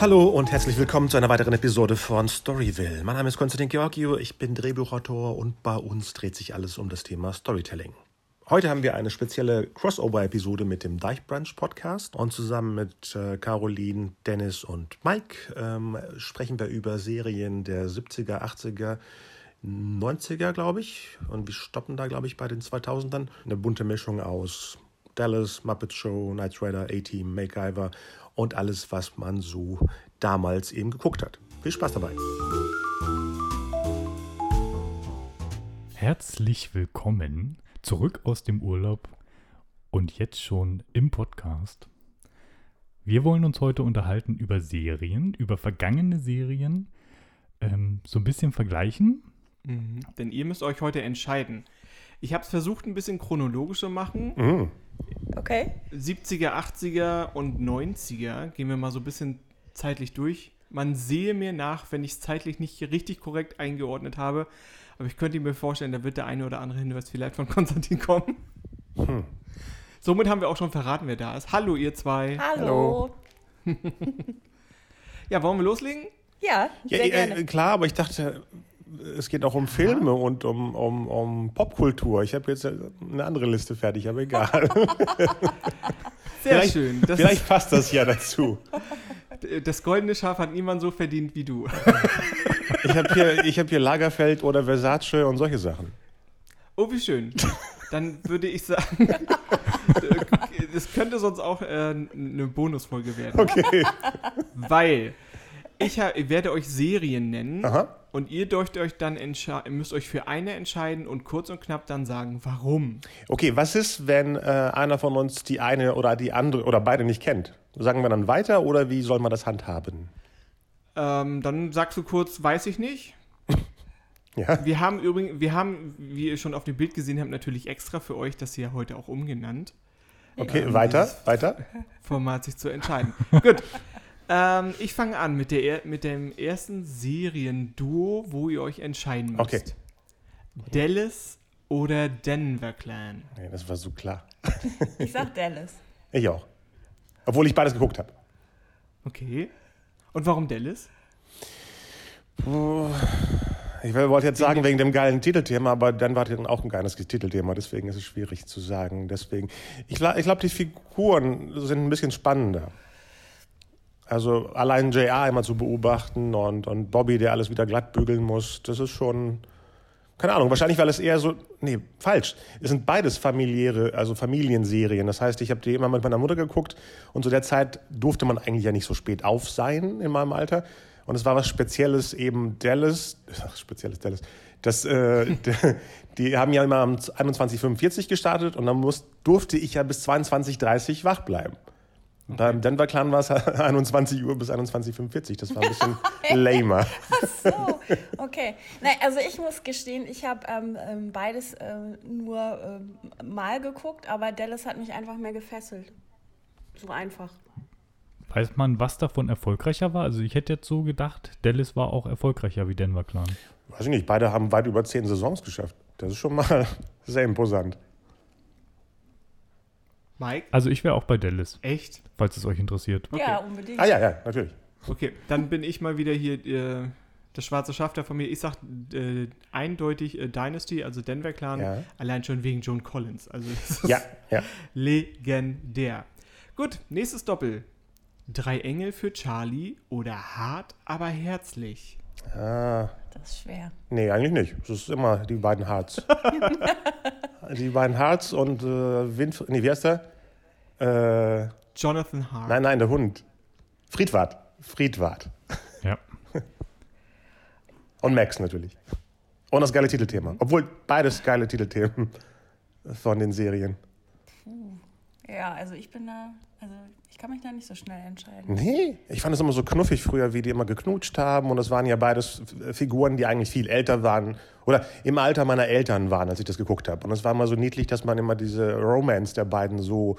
Hallo und herzlich willkommen zu einer weiteren Episode von Storyville. Mein Name ist Konstantin Georgio, ich bin Drehbuchautor und bei uns dreht sich alles um das Thema Storytelling. Heute haben wir eine spezielle Crossover-Episode mit dem Deichbrunch Podcast und zusammen mit äh, Caroline, Dennis und Mike ähm, sprechen wir über Serien der 70er, 80er, 90er, glaube ich. Und wir stoppen da, glaube ich, bei den 2000ern. Eine bunte Mischung aus Dallas, Muppet Show, Knight Rider, A-Team, MacGyver und alles, was man so damals eben geguckt hat. Viel Spaß dabei. Herzlich willkommen zurück aus dem Urlaub und jetzt schon im Podcast. Wir wollen uns heute unterhalten über Serien, über vergangene Serien, ähm, so ein bisschen vergleichen. Mhm. Denn ihr müsst euch heute entscheiden. Ich habe es versucht, ein bisschen chronologisch zu machen. Mhm. Okay. 70er, 80er und 90er gehen wir mal so ein bisschen zeitlich durch. Man sehe mir nach, wenn ich es zeitlich nicht richtig korrekt eingeordnet habe. Aber ich könnte mir vorstellen, da wird der eine oder andere Hinweis vielleicht von Konstantin kommen. Hm. Somit haben wir auch schon verraten, wer da ist. Hallo, ihr zwei. Hallo. Ja, wollen wir loslegen? Ja, Ja, sehr äh, gerne. klar, aber ich dachte, es geht auch um Filme und um, um, um Popkultur. Ich habe jetzt eine andere Liste fertig, aber egal. Sehr Vielleicht- schön. Das, Vielleicht passt das ja dazu. das goldene Schaf hat niemand so verdient wie du. Ich habe hier, ich hab hier Lagerfeld oder Versace und solche Sachen. Oh, wie schön. Dann würde ich sagen, das könnte sonst auch äh, eine Bonusfolge werden. Okay. Weil ich, werde euch Serien nennen Aha. und ihr dürft euch dann müsst euch für eine entscheiden und kurz und knapp dann sagen, warum. Okay, was ist, wenn äh, einer von uns die eine oder die andere oder beide nicht kennt? Sagen wir dann weiter oder wie soll man das handhaben? Ähm, dann sagst du kurz, weiß ich nicht. Ja. Wir haben übrigens, wir haben, wie ihr schon auf dem Bild gesehen habt, natürlich extra für euch das hier heute auch umgenannt. Okay, Ja. weiter, weiter. Format sich zu entscheiden. Gut. Ähm, ich fange an mit, der, er- mit dem ersten Serienduo, wo ihr euch entscheiden müsst. Okay. Dallas oder Denver Clan? Nee, das war so klar. Ich sag Dallas. Ich auch. Obwohl ich beides geguckt habe. Okay. Und warum Dallas? Ich wollte jetzt sagen, wegen dem geilen Titelthema, aber dann war dann auch ein geiles Titelthema, deswegen ist es schwierig zu sagen. Deswegen, ich, ich glaube, die Figuren sind ein bisschen spannender. Also allein JR immer zu beobachten und, und Bobby, der alles wieder glatt bügeln muss, das ist schon, keine Ahnung, wahrscheinlich, weil es eher so, nee, falsch. Es sind beides familiäre, also Familienserien. Das heißt, ich habe die immer mit meiner Mutter geguckt und zu der Zeit durfte man eigentlich ja nicht so spät auf sein in meinem Alter. Und es war was Spezielles eben Dallas, ach, spezielles Dallas. Das, äh, die haben ja immer um 21.45 gestartet und dann muss, durfte ich ja bis 22.30 wach bleiben. Und beim Denver Clan war es 21 Uhr bis 21.45 Das war ein bisschen lamer. So, okay. Nein, also ich muss gestehen, ich habe ähm, ähm, beides ähm, nur ähm, mal geguckt, aber Dallas hat mich einfach mehr gefesselt. So einfach. Weiß man, was davon erfolgreicher war? Also ich hätte jetzt so gedacht, Dallas war auch erfolgreicher wie Denver Clan. Weiß ich nicht, beide haben weit über zehn Saisons geschafft. Das ist schon mal sehr imposant. Mike? Also ich wäre auch bei Dallas, Echt? falls es euch interessiert. Okay. Ja, unbedingt. Ah ja, ja, natürlich. Okay, dann bin ich mal wieder hier äh, das schwarze Schaf der Familie. Ich sag äh, eindeutig äh, Dynasty, also Denver Clan, Ja. allein schon wegen John Collins. Also das ist Ja, ja. legendär. Gut, nächstes Doppel. Drei Engel für Charlie oder hart, aber herzlich. Ah, Das ist schwer. nee, eigentlich nicht. Es ist immer die beiden Hearts. die beiden Hearts und äh, Winfried, nee, wie heißt der? Äh, Jonathan Hart. nein, nein, der Hund. Friedwart. Friedwart. Ja. Und Max natürlich. Und das geile Titelthema. Obwohl beides geile Titelthemen von den Serien. Ja, also ich bin da, also ich kann mich da nicht so schnell entscheiden. Nee, ich fand es immer so knuffig früher, wie die immer geknutscht haben. Und das waren ja beides Figuren, die eigentlich viel älter waren. Oder im Alter meiner Eltern waren, als ich das geguckt habe. Und es war immer so niedlich, dass man immer diese Romance der beiden so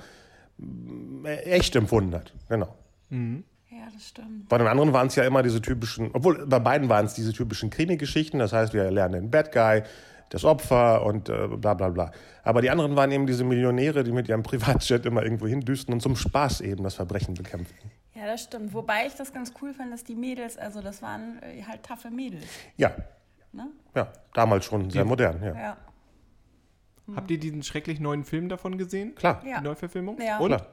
echt empfunden hat. Genau. Ja, das stimmt. Bei den anderen waren es ja immer diese typischen, obwohl bei beiden waren es diese typischen Krimi-Geschichten. Das heißt, wir lernen den Bad Guy, das Opfer und äh, bla bla bla. Aber die anderen waren eben diese Millionäre, die mit ihrem Privatjet immer irgendwo hindüsten und zum Spaß eben das Verbrechen bekämpften. Ja, das stimmt. Wobei ich das ganz cool fand, dass die Mädels, also das waren äh, halt taffe Mädels. Ja, Ne? ja, damals schon sehr modern, ja. Ja. Habt ihr diesen schrecklich neuen Film davon gesehen? Klar, Ja. Die Neuverfilmung? Ja. Und? klar.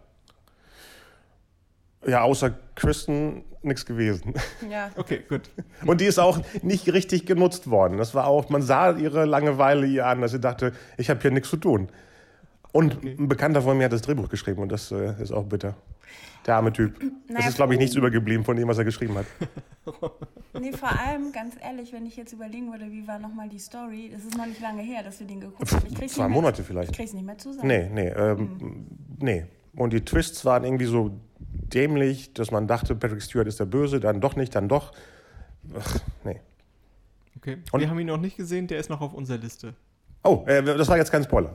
Ja, außer Kristen nichts gewesen. ja. Okay, gut. Und die ist auch nicht richtig genutzt worden. Das war auch, man sah ihre Langeweile ihr an, dass sie dachte, ich habe hier nichts zu tun. Und ein Bekannter von mir hat das Drehbuch geschrieben und das äh, ist auch bitter. Der arme Typ. es Naja, ist, glaube ich, nichts übergeblieben von dem, was er geschrieben hat. Nee, vor allem, ganz ehrlich, wenn ich jetzt überlegen würde, wie war nochmal die Story, das ist noch nicht lange her, dass wir den geguckt haben. Ich Zwei mehr, Monate Ich vielleicht. krieg's nicht mehr zusammen. Nee, nee, ähm, nee. Und die Twists waren irgendwie so dämlich, dass man dachte, Patrick Stewart ist der Böse, dann doch nicht, dann doch. Ach, nee. Okay. Und- wir haben ihn noch nicht gesehen, der ist noch auf unserer Liste. Oh, äh, das war jetzt kein Spoiler.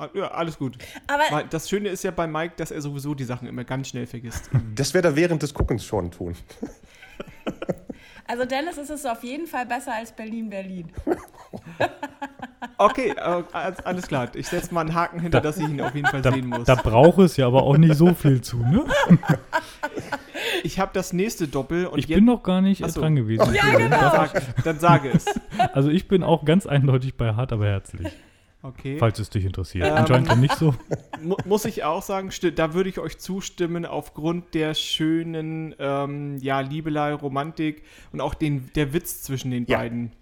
Ah, Ja, alles gut. Aber Weil das Schöne ist ja bei Mike, dass er sowieso die Sachen immer ganz schnell vergisst. Das wird er während des Guckens schon tun. also Dennis ist es auf jeden Fall besser als Berlin-Berlin. Okay, äh, alles klar. Ich setze mal einen Haken hinter, dass ich ihn auf jeden Fall Da, sehen muss. da braucht es ja aber auch nicht so viel zu, ne? Ich habe das nächste Doppel und Ich bin noch gar nicht Ach äh, so. dran gewesen. Ja, genau. sag, dann sage es. Also ich bin auch ganz eindeutig bei Hart, aber herzlich. Okay. Falls es dich interessiert. Ähm, Anscheinend ja nicht so. Mu muss ich auch sagen, da würde ich euch zustimmen, aufgrund der schönen ähm, ja, Liebelei, Romantik und auch den, der Witz zwischen den Ja. beiden.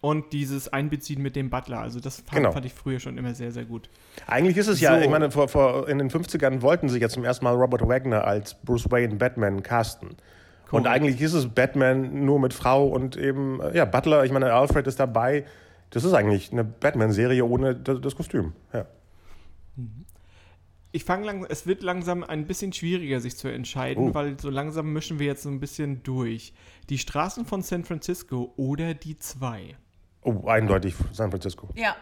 Und dieses Einbeziehen mit dem Butler. Also das fand, Genau. fand ich früher schon immer sehr, sehr gut. Eigentlich ist es ja, So. ich meine, vor, vor, in den 50ern wollten sie ja zum ersten Mal Robert Wagner als Bruce Wayne Batman casten. Und Korrekt. eigentlich ist es Batman nur mit Frau und eben, äh, ja, Butler, ich meine, Alfred ist dabei. Das ist eigentlich eine Batman-Serie ohne das, Kostüm. Ja. Ich fange langsam, es wird langsam ein bisschen schwieriger, sich zu entscheiden, Oh. weil so langsam mischen wir jetzt so ein bisschen durch. Die Straßen von San Francisco oder die zwei? Oh, eindeutig San Francisco. Ja,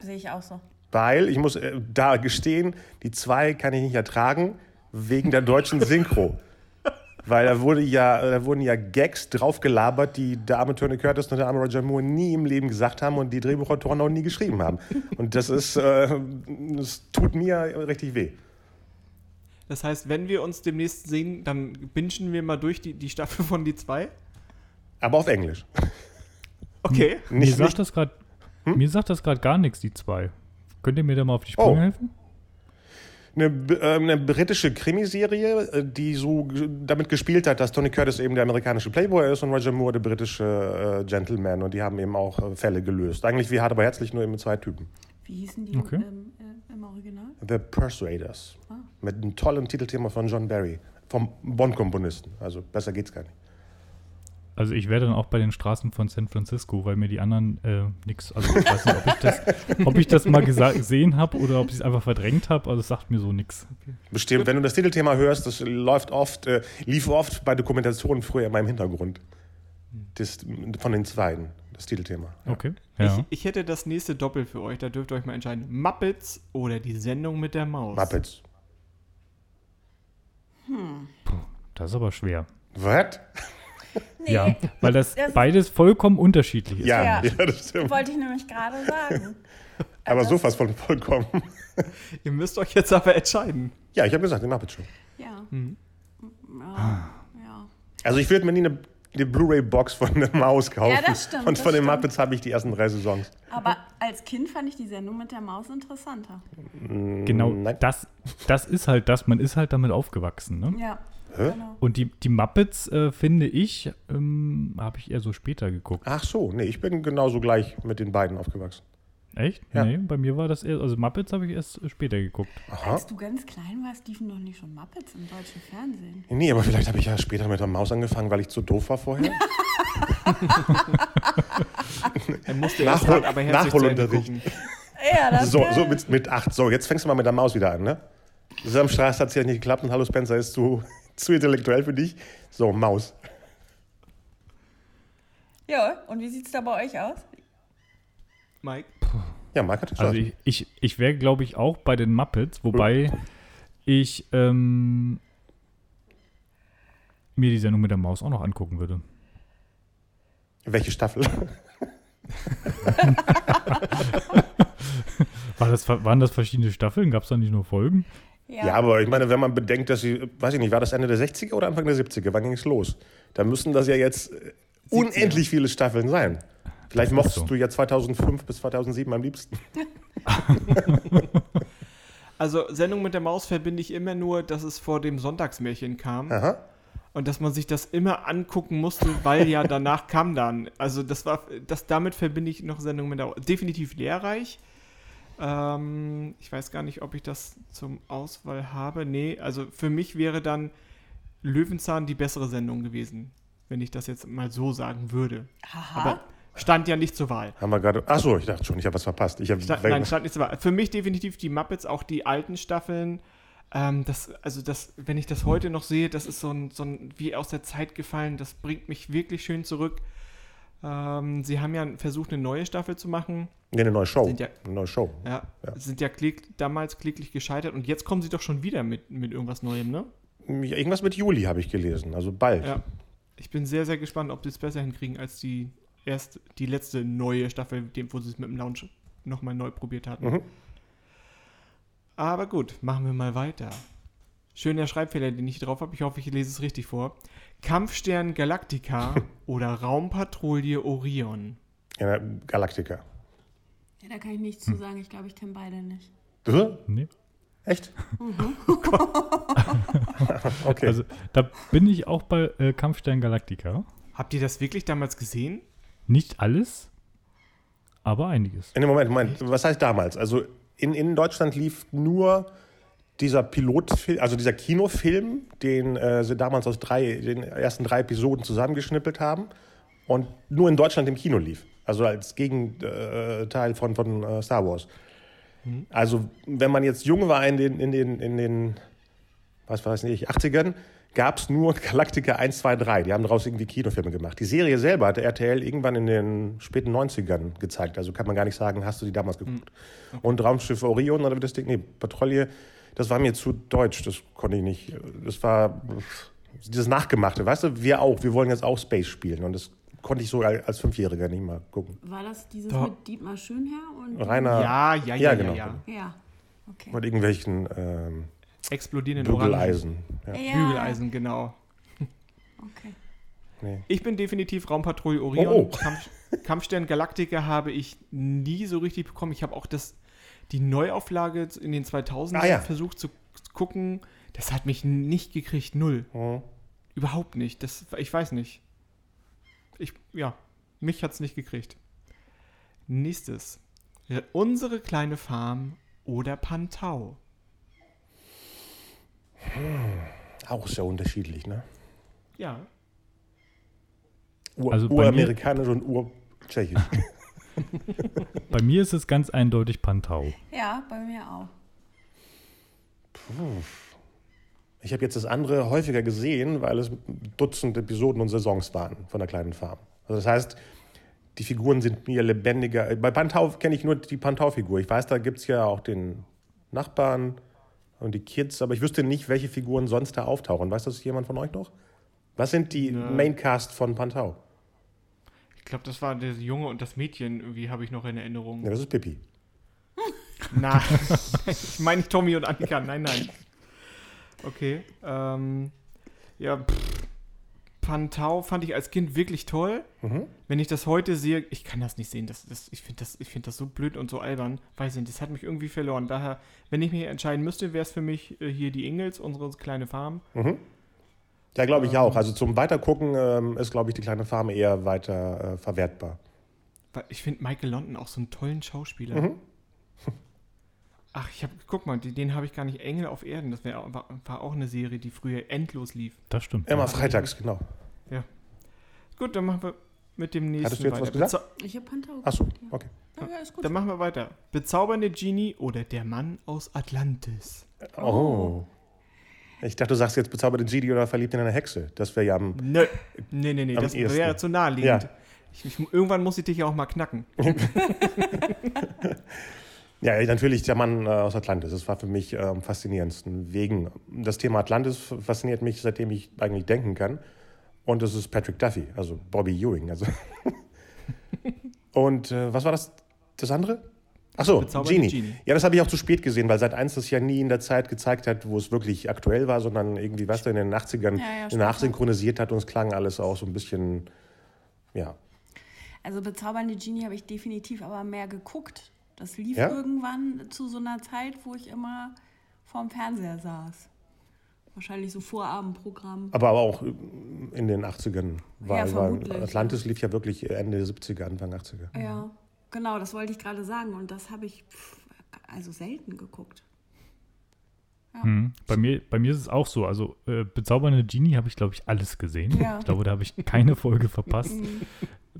sehe ich auch so. Weil, ich muss äh, da gestehen, die zwei kann ich nicht ertragen, wegen der deutschen Synchro. Weil da, wurde ja, da wurden ja Gags draufgelabert, die der arme Tony Curtis und der arme Roger Moore nie im Leben gesagt haben und die Drehbuchautoren auch nie geschrieben haben. Und das ist, äh, das tut mir richtig weh. Das heißt, wenn wir uns demnächst sehen, dann bingen wir mal durch die, die Staffel von die zwei. Aber auf Englisch. Okay. Mir Nicht, sagt nicht, das gerade Hm? mir sagt das gerade gar nichts, die zwei. Könnt ihr mir da mal auf die Sprünge Oh. helfen? Eine, b- äh, eine britische Krimiserie, äh, die so g- damit gespielt hat, dass Tony Curtis eben der amerikanische Playboy ist und Roger Moore der britische äh, Gentleman. Und die haben eben auch äh, Fälle gelöst. Eigentlich wie hart aber herzlich, nur eben mit zwei Typen. Wie hießen die Okay. ähm, äh, im Original? The Persuaders. Ah. Mit einem tollen Titelthema von John Barry. Vom Bond-Komponisten. Also besser geht's gar nicht. Also ich wäre dann auch bei den Straßen von San Francisco, weil mir die anderen äh, nix, also ich weiß nicht, ob ich das, ob ich das mal gesehen habe oder ob ich es einfach verdrängt habe, also es sagt mir so nichts. Bestimmt, wenn du das Titelthema hörst, das läuft oft, äh, lief oft bei Dokumentationen früher in meinem Hintergrund. Das, von den Zweien, das Titelthema. Ja. Okay. Ja. Ich, ich hätte das nächste Doppel für euch, da dürft ihr euch mal entscheiden. Muppets oder die Sendung mit der Maus? Muppets. Das ist aber schwer. Was? Nee, Ja, weil das, Das- beides vollkommen unterschiedlich ist. Ja, Ja. ja. das stimmt. wollte ich nämlich gerade sagen. Aber das- sowas von vollkommen. Ihr müsst euch jetzt aber entscheiden. Ja, ich habe gesagt, die Muppets schon. Ja. Mhm. Ja. ja. Also ich würde mir nie eine, eine Blu-ray-Box von der Maus kaufen. Ja, das stimmt, Und von den stimmt. Muppets habe ich die ersten drei Saisons. Aber als Kind fand ich die Sendung mit der Maus interessanter. Genau, Nein. das, das ist halt das, man ist halt damit aufgewachsen. Ne? Ja. Hä? Genau. Und die, die Muppets, äh, finde ich, ähm, habe ich eher so später geguckt. Ach so, nee, ich bin genauso gleich mit den beiden aufgewachsen. Echt? Ja. Nee, bei mir war das eher, also Muppets habe ich erst später geguckt. Aha. Als du ganz klein warst, liefen doch nicht schon Muppets im deutschen Fernsehen. Nee, aber vielleicht habe ich ja später mit der Maus angefangen, weil ich zu doof war vorher. Er musste Nachhol- erst hart, aber Nachholunterricht. Ja, das so, so mit, mit acht. So, jetzt fängst du mal mit der Maus wieder an, ne? Sam Straß hat es ja nicht geklappt und Hallo Spencer ist zu, zu intellektuell für dich. So, Maus. Ja, und wie sieht es da bei euch aus? Mike? Ja, Marc hat Also gesagt. ich, ich, ich wäre, glaube ich, auch bei den Muppets, wobei ich ähm, mir die Sendung mit der Maus auch noch angucken würde. Welche Staffel? War das, waren das verschiedene Staffeln? Gab es da nicht nur Folgen? Ja. aber ich meine, wenn man bedenkt, dass sie, weiß ich nicht, war das Ende der 60er oder Anfang der 70er? Wann ging es los? Da müssen das ja jetzt äh, unendlich viele Staffeln sein. Vielleicht mochtest so. du ja 2005 bis 2007 am liebsten. Also Sendung mit der Maus verbinde ich immer nur, dass es vor dem Sonntagsmärchen kam. Aha. Und dass man sich das immer angucken musste, weil ja danach kam dann. Also das war, das damit verbinde ich noch Sendung mit der definitiv lehrreich. Ähm, ich weiß gar nicht, ob ich das zum Auswahl habe. Nee, also für mich wäre dann Löwenzahn die bessere Sendung gewesen, wenn ich das jetzt mal so sagen würde. Aha. Aber stand ja nicht zur Wahl. Haben wir gerade. Achso, ich dachte schon, ich habe was verpasst. Ich hab, Stand, nein, stand nicht zur Wahl. Für mich definitiv die Muppets, auch die alten Staffeln. Ähm, das, also das, wenn ich das heute noch sehe, das ist so ein, so ein wie aus der Zeit gefallen. Das bringt mich wirklich schön zurück. Ähm, sie haben ja versucht, eine neue Staffel zu machen. nee, eine neue Show. Sind ja- eine neue Show. Ja, Ja. sind ja klick, damals kläglich gescheitert und jetzt kommen sie doch schon wieder mit, mit irgendwas Neuem, ne? Ja, Irgendwas mit Juli habe ich gelesen, also bald. Ja. Ich bin sehr, sehr gespannt, ob sie es besser hinkriegen als die erst die letzte neue Staffel, dem- wo sie es mit dem Launch nochmal neu probiert hatten. Mhm. Aber gut, machen wir mal weiter. Schöner Schreibfehler, den ich drauf habe. Ich hoffe, ich lese es richtig vor. Kampfstern Galactica oder Raumpatrouille Orion. Ja, Galactica. Ja, da kann ich nichts zu sagen. Ich glaube, ich kenne beide nicht. Du? Nee. Echt? okay. Also da bin ich auch bei äh, Kampfstern Galactica. Habt ihr das wirklich damals gesehen? Nicht alles, aber einiges. in dem Moment, Moment, was heißt damals? Also in, in Deutschland lief nur dieser Pilotfilm, also dieser Kinofilm, den äh, sie damals aus drei, den ersten drei Episoden zusammengeschnippelt haben und nur in Deutschland im Kino lief. Also als Gegenteil von, von äh, Star Wars. Also wenn man jetzt jung war in den, in den, in den was weiß ich, 80ern, gab es nur Galactica 1, 2, 3. Die haben daraus irgendwie Kinofilme gemacht. Die Serie selber hatte RTL irgendwann in den späten 90ern gezeigt. Also kann man gar nicht sagen, hast du die damals geguckt. Und Raumschiff Orion oder wie das Ding, nee, Patrouille, das war mir zu deutsch, das konnte ich nicht. Das war dieses Nachgemachte, weißt du, wir auch, wir wollen jetzt auch Space spielen. Und das konnte ich so als Fünfjähriger nicht mal gucken. War das dieses Doch. mit Dietmar Schönherr und. Reiner Ja, ja, ja, ja, ja, genau. ja. Ja. Okay. mit irgendwelchen ähm, Explodierenden. Bügeleisen. Ja. Ja. Bügeleisen, genau. Okay. Nee. Ich bin definitiv Raumpatrouille Orion. Oh, oh. Kampf, Kampfstern Galactica habe ich nie so richtig bekommen. Ich habe auch das, die Neuauflage in den 2000ern Ah, ja. versucht zu gucken. Das hat mich nicht gekriegt, null. Mhm. Überhaupt nicht. Das, ich weiß nicht. Ich, ja, mich hat es nicht gekriegt. Nächstes. Unsere kleine Farm oder Pantau. Auch sehr unterschiedlich, ne? Ja. Ur Also uramerikanisch und urtschechisch. Bei mir ist es ganz eindeutig Pantau. Ja, bei mir auch. Ich habe jetzt das andere häufiger gesehen, weil es Dutzend Episoden und Saisons waren von der kleinen Farm. Also das heißt, die Figuren sind mir lebendiger. Bei Pantau kenne ich nur die Pantau-Figur. Ich weiß, da gibt es ja auch den Nachbarn und die Kids, aber ich wüsste nicht, welche Figuren sonst da auftauchen. Weiß das jemand von euch noch? Was sind die Nö. Maincast von Pantau? Ich glaube, das war der Junge und das Mädchen, irgendwie habe ich noch in Erinnerung. Ja, das ist Pippi. Nein, ich meine nicht Tommy und Annika, nein, nein. Okay, ähm, ja, pff, Pantau fand ich als Kind wirklich toll. Mhm. Wenn ich das heute sehe, ich kann das nicht sehen, das, das, ich finde das, ich find das so blöd und so albern. Weiß nicht, das hat mich irgendwie verloren. Daher, wenn ich mich entscheiden müsste, wäre es für mich äh, hier die Ingels, unsere kleine Farm. Mhm. Ja, glaube ich auch. Also zum Weitergucken ähm, ist, glaube ich, die kleine Farm eher weiter äh, verwertbar. Ich finde Michael London auch so einen tollen Schauspieler. Mhm. Ach, ich habe, guck mal, den, habe ich gar nicht. Engel auf Erden, das wär, war, war auch eine Serie, die früher endlos lief. Das stimmt. Immer freitags, genau. Gut, dann machen wir mit dem nächsten Hattest du jetzt weiter. was gesagt? Bezau- Ich habe Pantau. Achso, gesagt, okay. Ja, ja, ist gut. Dann machen wir weiter. Bezaubernde Genie oder der Mann aus Atlantis? Oh. Ich dachte, du sagst jetzt bezauberte Genie oder verliebt in eine Hexe. Das wäre ja am. Nö. Nee, nee, nee, das ehesten. wäre zu naheliegend. Ja. Ich, ich, irgendwann muss ich dich ja auch mal knacken. Ja, natürlich der Mann äh, aus Atlantis. Das war für mich äh, am faszinierendsten. Wegen das Thema Atlantis fasziniert mich, seitdem ich eigentlich denken kann. Und das ist Patrick Duffy, also Bobby Ewing. Also. Und äh, was war das? Das andere? Ach so, Bezaubernde Genie. Genie. Ja, das habe ich auch zu spät gesehen, weil seit eins das ja nie in der Zeit gezeigt hat, wo es wirklich aktuell war, sondern irgendwie, was in den 80ern Ja, ja, nachsynchronisiert hat und es klang alles auch so ein bisschen, ja. Also bezaubernde Genie habe ich definitiv aber mehr geguckt. Das lief Ja? irgendwann zu so einer Zeit, wo ich immer vorm Fernseher saß. Wahrscheinlich so Vorabendprogramm. Aber auch in den 80ern war, Ja, war Atlantis lief ja wirklich Ende der 70er, Anfang 80er. Ja, genau, das wollte ich gerade sagen. Und das habe ich pff, also selten geguckt. Hm. Bei, mir, bei mir ist es auch so. Also, äh, bezaubernde Genie habe ich, glaube ich, alles gesehen. Ja. Ich glaube, da habe ich keine Folge verpasst.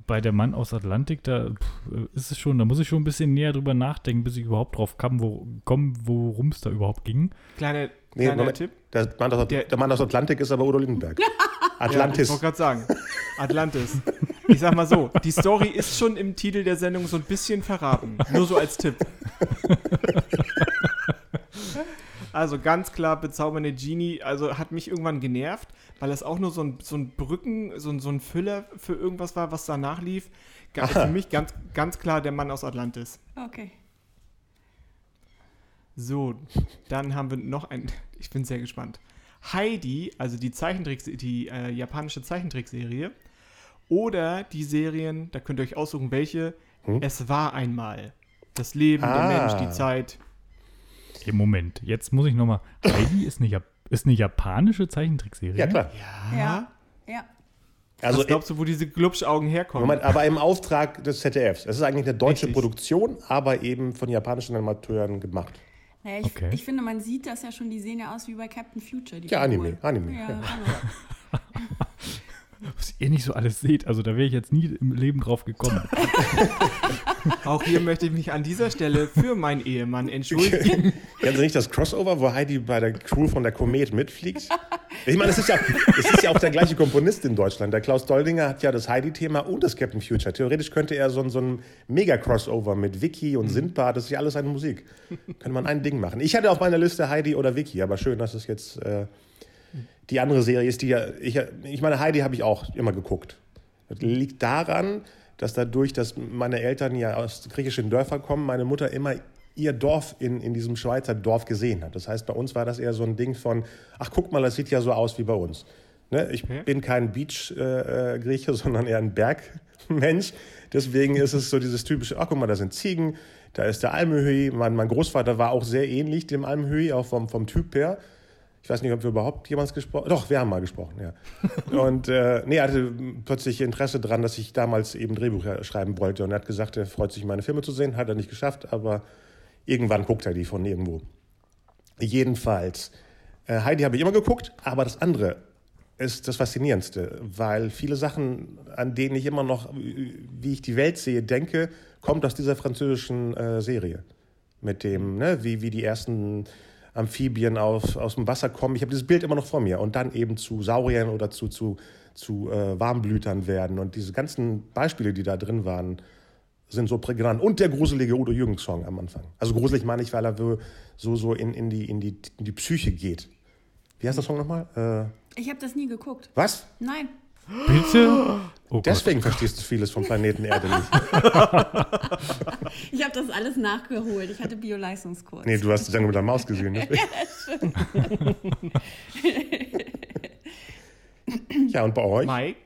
Bei der Mann aus Atlantik, da pff, ist es schon, da muss ich schon ein bisschen näher drüber nachdenken, bis ich überhaupt drauf kam, wo, komm, worum es da überhaupt ging. Kleiner, Nee, kleiner Moment. Tipp. Der Mann, aus, Der- der Mann aus Atlantik ist aber Udo Lindenberg. Ja, ich Atlantis. wollte gerade sagen. Atlantis. Ich sag mal so, die Story ist schon im Titel der Sendung so ein bisschen verraten. Nur so als Tipp. Also ganz klar, bezaubernde Genie, also hat mich irgendwann genervt, weil es auch nur so ein, so ein Brücken, so ein, so ein Füller für irgendwas war, was danach lief. Ga- Für mich ganz, ganz klar der Mann aus Atlantis. Okay. So, dann haben wir noch ein. Ich bin sehr gespannt. Heidi, also die Zeichentricks, die äh, japanische Zeichentrickserie. Oder die Serien, da könnt ihr euch aussuchen, welche. Es war einmal. Das Leben, der Ah. Mensch, die Zeit. Im Moment, jetzt muss ich nochmal. Heidi ist eine, Jap ist eine japanische Zeichentrickserie. Ja, klar. Ja. Ja. Also Was glaubst du, wo diese Glubschaugen herkommen? Moment, aber im Auftrag des ZDFs. Es ist eigentlich eine deutsche Richtig. Produktion, aber eben von japanischen Amateuren gemacht. Naja, ich, Okay. ich finde, man sieht das ja schon, die sehen ja aus wie bei Captain Future. Die Ja, Figuren. Anime, Anime, Ja, ja. Was ihr nicht so alles seht, also da wäre ich jetzt nie im Leben drauf gekommen. Auch hier möchte ich mich an dieser Stelle für meinen Ehemann entschuldigen. Kennen Sie nicht das Crossover, wo Heidi bei der Crew von der Komet mitfliegt? Ich meine, es ist, ja, es ist ja auch der gleiche Komponist in Deutschland. Der Klaus Doldinger hat ja das Heidi-Thema und das Captain Future. Theoretisch könnte er so, ein- so ein Mega-Crossover mit Vicky und Sindbad, das ist ja alles eine Musik. Könnte man ein Ding machen. Ich hatte auf meiner Liste Heidi oder Vicky, aber schön, dass es jetzt äh, die andere Serie ist, die ja. Ich, ich meine, Heidi habe ich auch immer geguckt. Das liegt daran, dass dadurch, dass meine Eltern ja aus griechischen Dörfern kommen, meine Mutter immer ihr Dorf in, in diesem Schweizer Dorf gesehen hat. Das heißt, bei uns war das eher so ein Ding von, ach guck mal, das sieht ja so aus wie bei uns. Ne? Ich Okay. bin kein Beach-Grieche, sondern eher ein Bergmensch. Deswegen ist es so dieses typische, ach guck mal, da sind Ziegen, da ist der Almhöhi. Mein, mein Großvater war auch sehr ähnlich dem Almhöhi, auch vom, vom Typ her. Ich weiß nicht, ob wir überhaupt jemals gesprochen Doch, wir haben mal gesprochen, ja. Und äh, nee, er hatte plötzlich Interesse daran, dass ich damals eben Drehbücher schreiben wollte. Und er hat gesagt, er freut sich, meine Filme zu sehen. Hat er nicht geschafft, aber irgendwann guckt er die von irgendwo. Jedenfalls, äh, Heidi habe ich immer geguckt, aber das andere ist das Faszinierendste, weil viele Sachen, an denen ich immer noch, wie ich die Welt sehe, denke, kommt aus dieser französischen äh, Serie. Mit dem, ne, wie, wie die ersten Amphibien auf, aus dem Wasser kommen. Ich habe dieses Bild immer noch vor mir. Und dann eben zu Sauriern oder zu, zu, zu äh, Warmblütern werden. Und diese ganzen Beispiele, die da drin waren, sind so prägnant. Und der gruselige Udo Jürgens-Song am Anfang. Also gruselig meine ich, weil er so, so in, in, die, in, die, in die Psyche geht. Wie heißt der Song nochmal? Äh, Ich habe das nie geguckt. was? Nein. Bitte? Oh Gott. Deswegen verstehst du vieles vom Planeten Erde nicht. Ich habe das alles nachgeholt. Ich hatte Bio-Leistungskurs. Nee, du hast es ja nur mit der Maus gesehen. Deswegen. ja, und bei euch? Mike?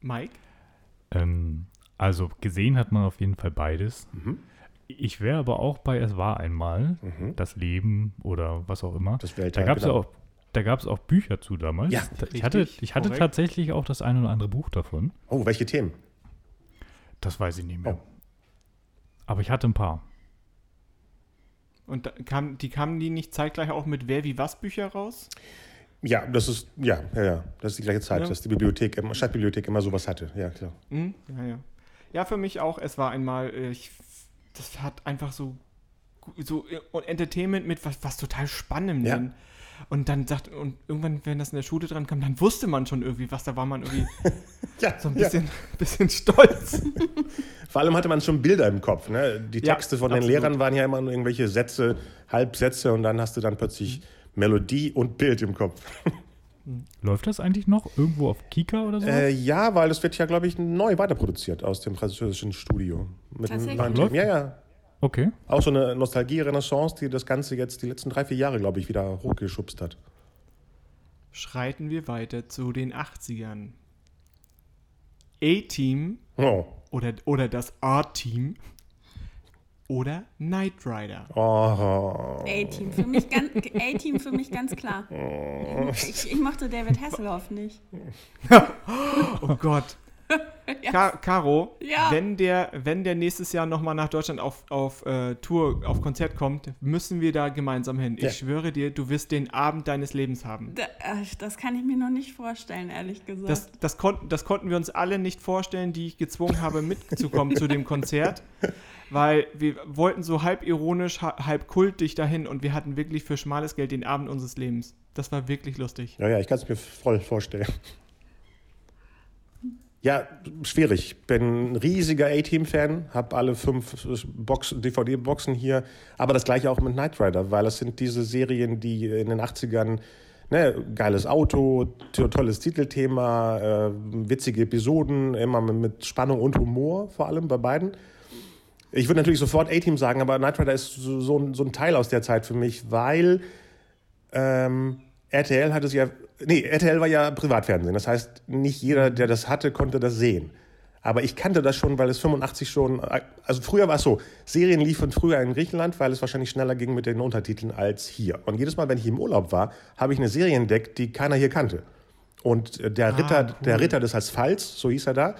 Mike? Ähm, also gesehen hat man auf jeden Fall beides. Mhm. Ich wäre aber auch bei Es war einmal, das Leben oder was auch immer. Das da Weltall, gab es genau. auch, da gab's auch Bücher zu damals. Ja, Da- ich hatte, ich hatte korrekt. tatsächlich auch das ein oder andere Buch davon. Oh, welche Themen? Das weiß ich nicht mehr. Oh. Aber ich hatte ein paar. Und da kam, die kamen die nicht zeitgleich auch mit Wer wie was Bücher raus? Ja, das ist, ja, ja, ja. Das ist die gleiche Zeit, Ja. dass die Bibliothek, Stadtbibliothek immer sowas hatte. Ja, klar. Hm? Ja, ja. Ja, für mich auch. Es war einmal, äh, ich, das hat einfach so, so äh, Entertainment mit was, was total Spannendem. Ja. Und dann sagt, und irgendwann, wenn das in der Schule dran kam, dann wusste man schon irgendwie was, da war man irgendwie Ja, so ein ja. bisschen, bisschen stolz. Vor allem hatte man schon Bilder im Kopf. Ne? Die Ja, Texte von den absolut. Lehrern waren ja immer nur irgendwelche Sätze, Halbsätze und dann hast du dann plötzlich Melodie und Bild im Kopf. Läuft das eigentlich noch irgendwo auf Kika oder so? Äh, ja, weil es wird ja, glaube ich, neu weiterproduziert aus dem französischen Studio. Mit einem Tatsächlich? Ja, ja. Okay. Auch so eine Nostalgie-Renaissance, die das Ganze jetzt die letzten drei, vier Jahre, glaube ich, wieder hochgeschubst hat. Schreiten wir weiter zu den 80ern. A-Team Oh. oder, oder das A-Team oder Knight Rider. Oh. A-Team für mich ganz, A-Team für mich ganz klar. Ich, ich mochte David Hasselhoff nicht. Oh Gott. Ka Caro, Ja. wenn, der, wenn der nächstes Jahr nochmal nach Deutschland auf, auf äh, Tour, auf Konzert kommt, müssen wir da gemeinsam hin. Ja. Ich schwöre dir, du wirst den Abend deines Lebens haben. Da, äh, das kann ich mir noch nicht vorstellen, ehrlich gesagt. Das, das, kon das konnten wir uns alle nicht vorstellen, die ich gezwungen habe, mitzukommen zu dem Konzert. Weil wir wollten so halb ironisch, ha- halb kultig dahin und wir hatten wirklich für schmales Geld den Abend unseres Lebens. Das war wirklich lustig. Ja, ja, ich kann es mir voll vorstellen. Ja, schwierig. Bin ein riesiger A-Team-Fan, habe alle fünf Box DVD-Boxen hier, aber das gleiche auch mit Knight Rider, weil es sind diese Serien, die in den 80ern, ne, geiles Auto, to- tolles Titelthema, äh, witzige Episoden, immer mit- mit Spannung und Humor, vor allem bei beiden. Ich würde natürlich sofort A-Team sagen, aber Knight Rider ist so, so, ein, so ein Teil aus der Zeit für mich, weil ähm, RTL hat es ja, nee, RTL war ja Privatfernsehen. Das heißt, nicht jeder, der das hatte, konnte das sehen. Aber ich kannte das schon, weil es 85 schon, also früher war es so, Serien liefen früher in Griechenland, weil es wahrscheinlich schneller ging mit den Untertiteln als hier. Und jedes Mal, wenn ich im Urlaub war, habe ich eine Serie entdeckt, die keiner hier kannte. Und äh, der Ritter, cool. der Ritter des Asphalts, so hieß er da,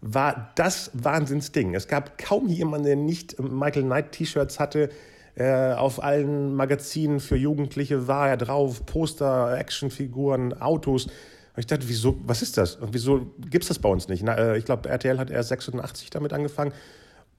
war das Wahnsinnsding. Es gab kaum jemanden, der nicht Michael Knight T-Shirts hatte. Äh, auf allen Magazinen für Jugendliche war er drauf, Poster, Actionfiguren, Autos. Und ich dachte, wieso, was ist das? Und wieso gibt es das bei uns nicht? Na, äh, ich glaube, RTL hat erst 86 damit angefangen.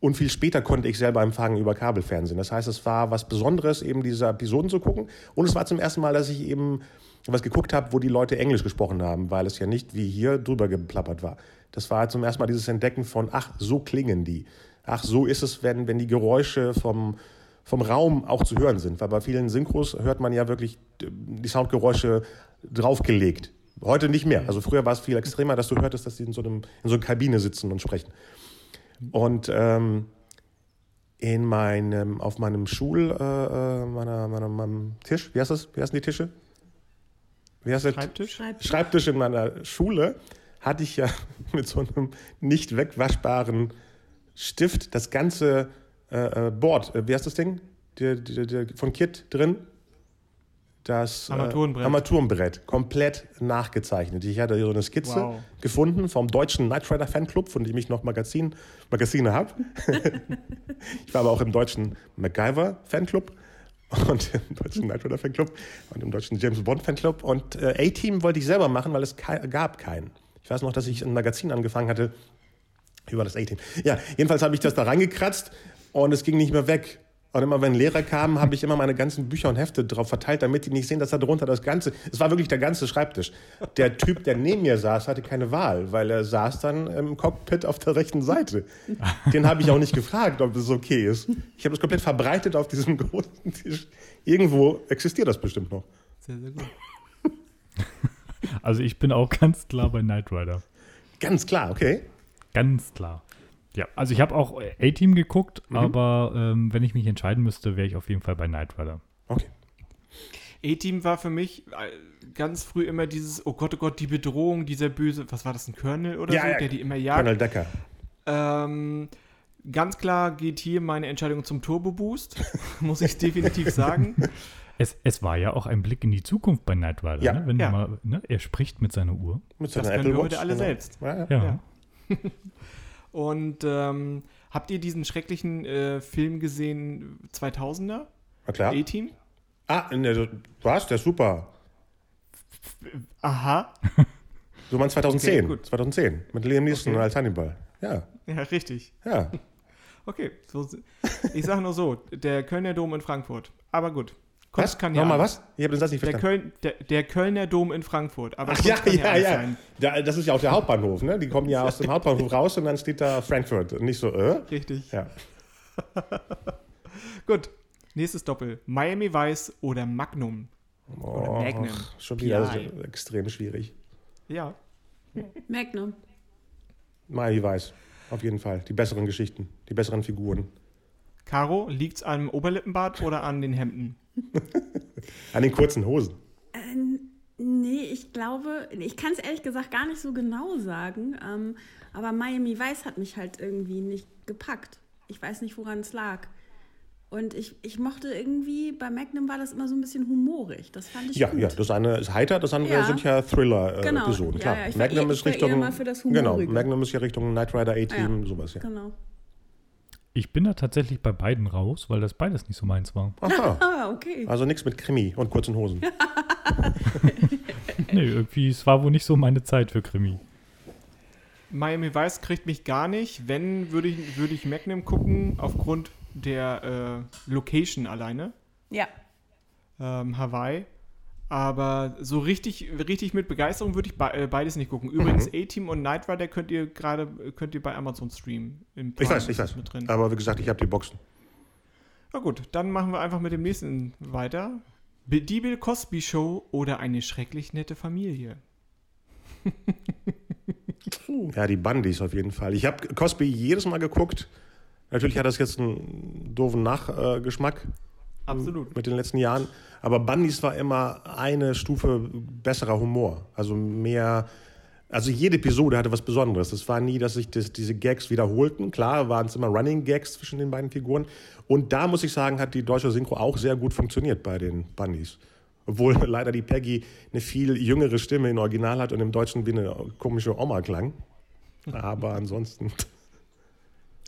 Und viel später konnte ich selber empfangen über Kabelfernsehen. Das heißt, es war was Besonderes, eben diese Episoden zu gucken. Und es war zum ersten Mal, dass ich eben was geguckt habe, wo die Leute Englisch gesprochen haben, weil es ja nicht wie hier drüber geplappert war. Das war zum ersten Mal dieses Entdecken von, ach, so klingen die. Ach, so ist es, wenn, wenn die Geräusche vom, vom Raum auch zu hören sind. Weil bei vielen Synchros hört man ja wirklich äh, die Soundgeräusche draufgelegt. Heute nicht mehr. Also früher war es viel extremer, dass du hörtest, dass die in so, einem, in so einer Kabine sitzen und sprechen. Und ähm, in meinem, auf meinem Schul, äh, äh, meiner, meiner, meinem Tisch, wie heißt das? Wie heißen die Tische? Wie heißt der? Schreibtisch? Schreib Schreibtisch in meiner Schule hatte ich ja mit so einem nicht wegwaschbaren Stift das ganze äh, äh, Board, äh, wie heißt das Ding? Der, der, der, von Kit drin. Das Armaturenbrett. Äh, Armaturenbrett, komplett nachgezeichnet. Ich hatte hier so eine Skizze Wow. gefunden vom deutschen Knight Rider Fanclub, von dem ich noch Magazin, Magazine habe. ich war aber auch im deutschen MacGyver Fanclub und im deutschen Knight Rider Fanclub und im deutschen James Bond Fanclub. Und äh, A-Team wollte ich selber machen, weil es gab keinen. Ich weiß noch, dass ich ein Magazin angefangen hatte über das A-Team. Ja, jedenfalls habe ich das da reingekratzt und es ging nicht mehr weg. Und immer wenn Lehrer kamen, habe ich immer meine ganzen Bücher und Hefte drauf verteilt, damit die nicht sehen, dass da drunter das Ganze. Es war wirklich der ganze Schreibtisch. Der Typ, der neben mir saß, hatte keine Wahl, weil er saß dann im Cockpit auf der rechten Seite. Den habe ich auch nicht gefragt, ob das okay ist. Ich habe das komplett verbreitet auf diesem großen Tisch. Irgendwo existiert das bestimmt noch. Sehr, sehr gut. Also ich bin auch ganz klar bei Knight Rider. Ganz klar, okay. Ganz klar. Ja, also ich habe auch A-Team geguckt, Mhm. aber ähm, wenn ich mich entscheiden müsste, wäre ich auf jeden Fall bei Knight Rider. Okay. A-Team war für mich äh, ganz früh immer dieses, oh Gott, oh Gott, die Bedrohung, dieser böse, was war das, ein Colonel oder Ja, so, ja, der die immer jagt. Colonel Decker. Ähm, ganz klar geht hier meine Entscheidung zum Turbo Boost, muss ich definitiv sagen. Es, es war ja auch ein Blick in die Zukunft bei Knight Rider. Ja. Ne? Wenn Ja. du mal, ne? Er spricht mit seiner Uhr. Mit Das seiner können wir Apple heute alle genau. selbst. Ja, ja. Und ähm, habt ihr diesen schrecklichen äh, Film gesehen, 2000er? Na klar. A-Team? Ah, ne, was? Der ist super. Aha. Du meinst 2010? Okay, gut. 2010. Mit Liam Neeson Okay. als Hannibal. Ja, Ja, richtig. ja. Okay. So, ich sage nur so, der Kölner Dom in Frankfurt. Aber gut. Was? kann ja Nochmal alles. was? Ich habe den Satz nicht Der, verstanden. Köln, der, der Kölner Dom in Frankfurt. Aber Ach ja, kann ja, ja. sein. Da, das ist ja auch der Hauptbahnhof, ne? Die kommen ja aus dem Hauptbahnhof raus und dann steht da Frankfurt. Und nicht so, äh? Richtig. Ja. Gut. Nächstes Doppel. Miami Vice oder Magnum? Oh, Magnum. schon wieder so extrem schwierig. Ja. Magnum. Miami Weiß. Auf jeden Fall. Die besseren Geschichten, die besseren Figuren. Caro, liegt's am Oberlippenbart oder an den Hemden? An den kurzen Hosen. Äh, nee, ich glaube, ich kann es ehrlich gesagt gar nicht so genau sagen. Ähm, aber Miami Vice hat mich halt irgendwie nicht gepackt. Ich weiß nicht, woran es lag. Und ich, ich mochte irgendwie, bei Magnum war das immer so ein bisschen humorig. Das fand ich Ja, gut. ja, das eine ist heiter, das andere Ja. sind ja Thriller-Episoden. Genau. Ja, Klar, ja, war Magnum eher- ist Richtung. genau. Magnum ist ja Richtung Knight Rider A-Team, Ja. sowas, ja. Genau. Ich bin da tatsächlich bei beiden raus, weil das beides nicht so meins war. Aha. Ah, okay. Also nichts mit Krimi und kurzen Hosen. Nee, irgendwie, es war wohl nicht so meine Zeit für Krimi. Miami Vice kriegt mich gar nicht. Wenn, würde ich, würde ich Magnum gucken, aufgrund der äh, Location alleine. Ja. ähm, Hawaii. Aber so richtig, richtig mit Begeisterung würde ich be äh, beides nicht gucken. Übrigens, Mhm. A-Team und Knight Rider könnt ihr gerade könnt ihr bei Amazon streamen. Im Ich weiß, ich weiß. Mit drin. Aber wie gesagt, ich habe die Boxen. Na gut, dann machen wir einfach mit dem nächsten weiter. Die Bill Cosby Show oder eine schrecklich nette Familie. Ja, die Bundys auf jeden Fall. Ich habe Cosby jedes Mal geguckt. Natürlich hat das jetzt einen doofen Nachgeschmack Absolut. mit den letzten Jahren. Aber Bundys war immer eine Stufe besserer Humor. Also mehr. Also jede Episode hatte was Besonderes. Es war nie, dass sich das, diese Gags wiederholten. Klar waren es immer Running Gags zwischen den beiden Figuren. Und da muss ich sagen, hat die deutsche Synchro auch sehr gut funktioniert bei den Bundys. Obwohl leider die Peggy eine viel jüngere Stimme im Original hat und im Deutschen wie eine komische Oma klang. Aber ansonsten.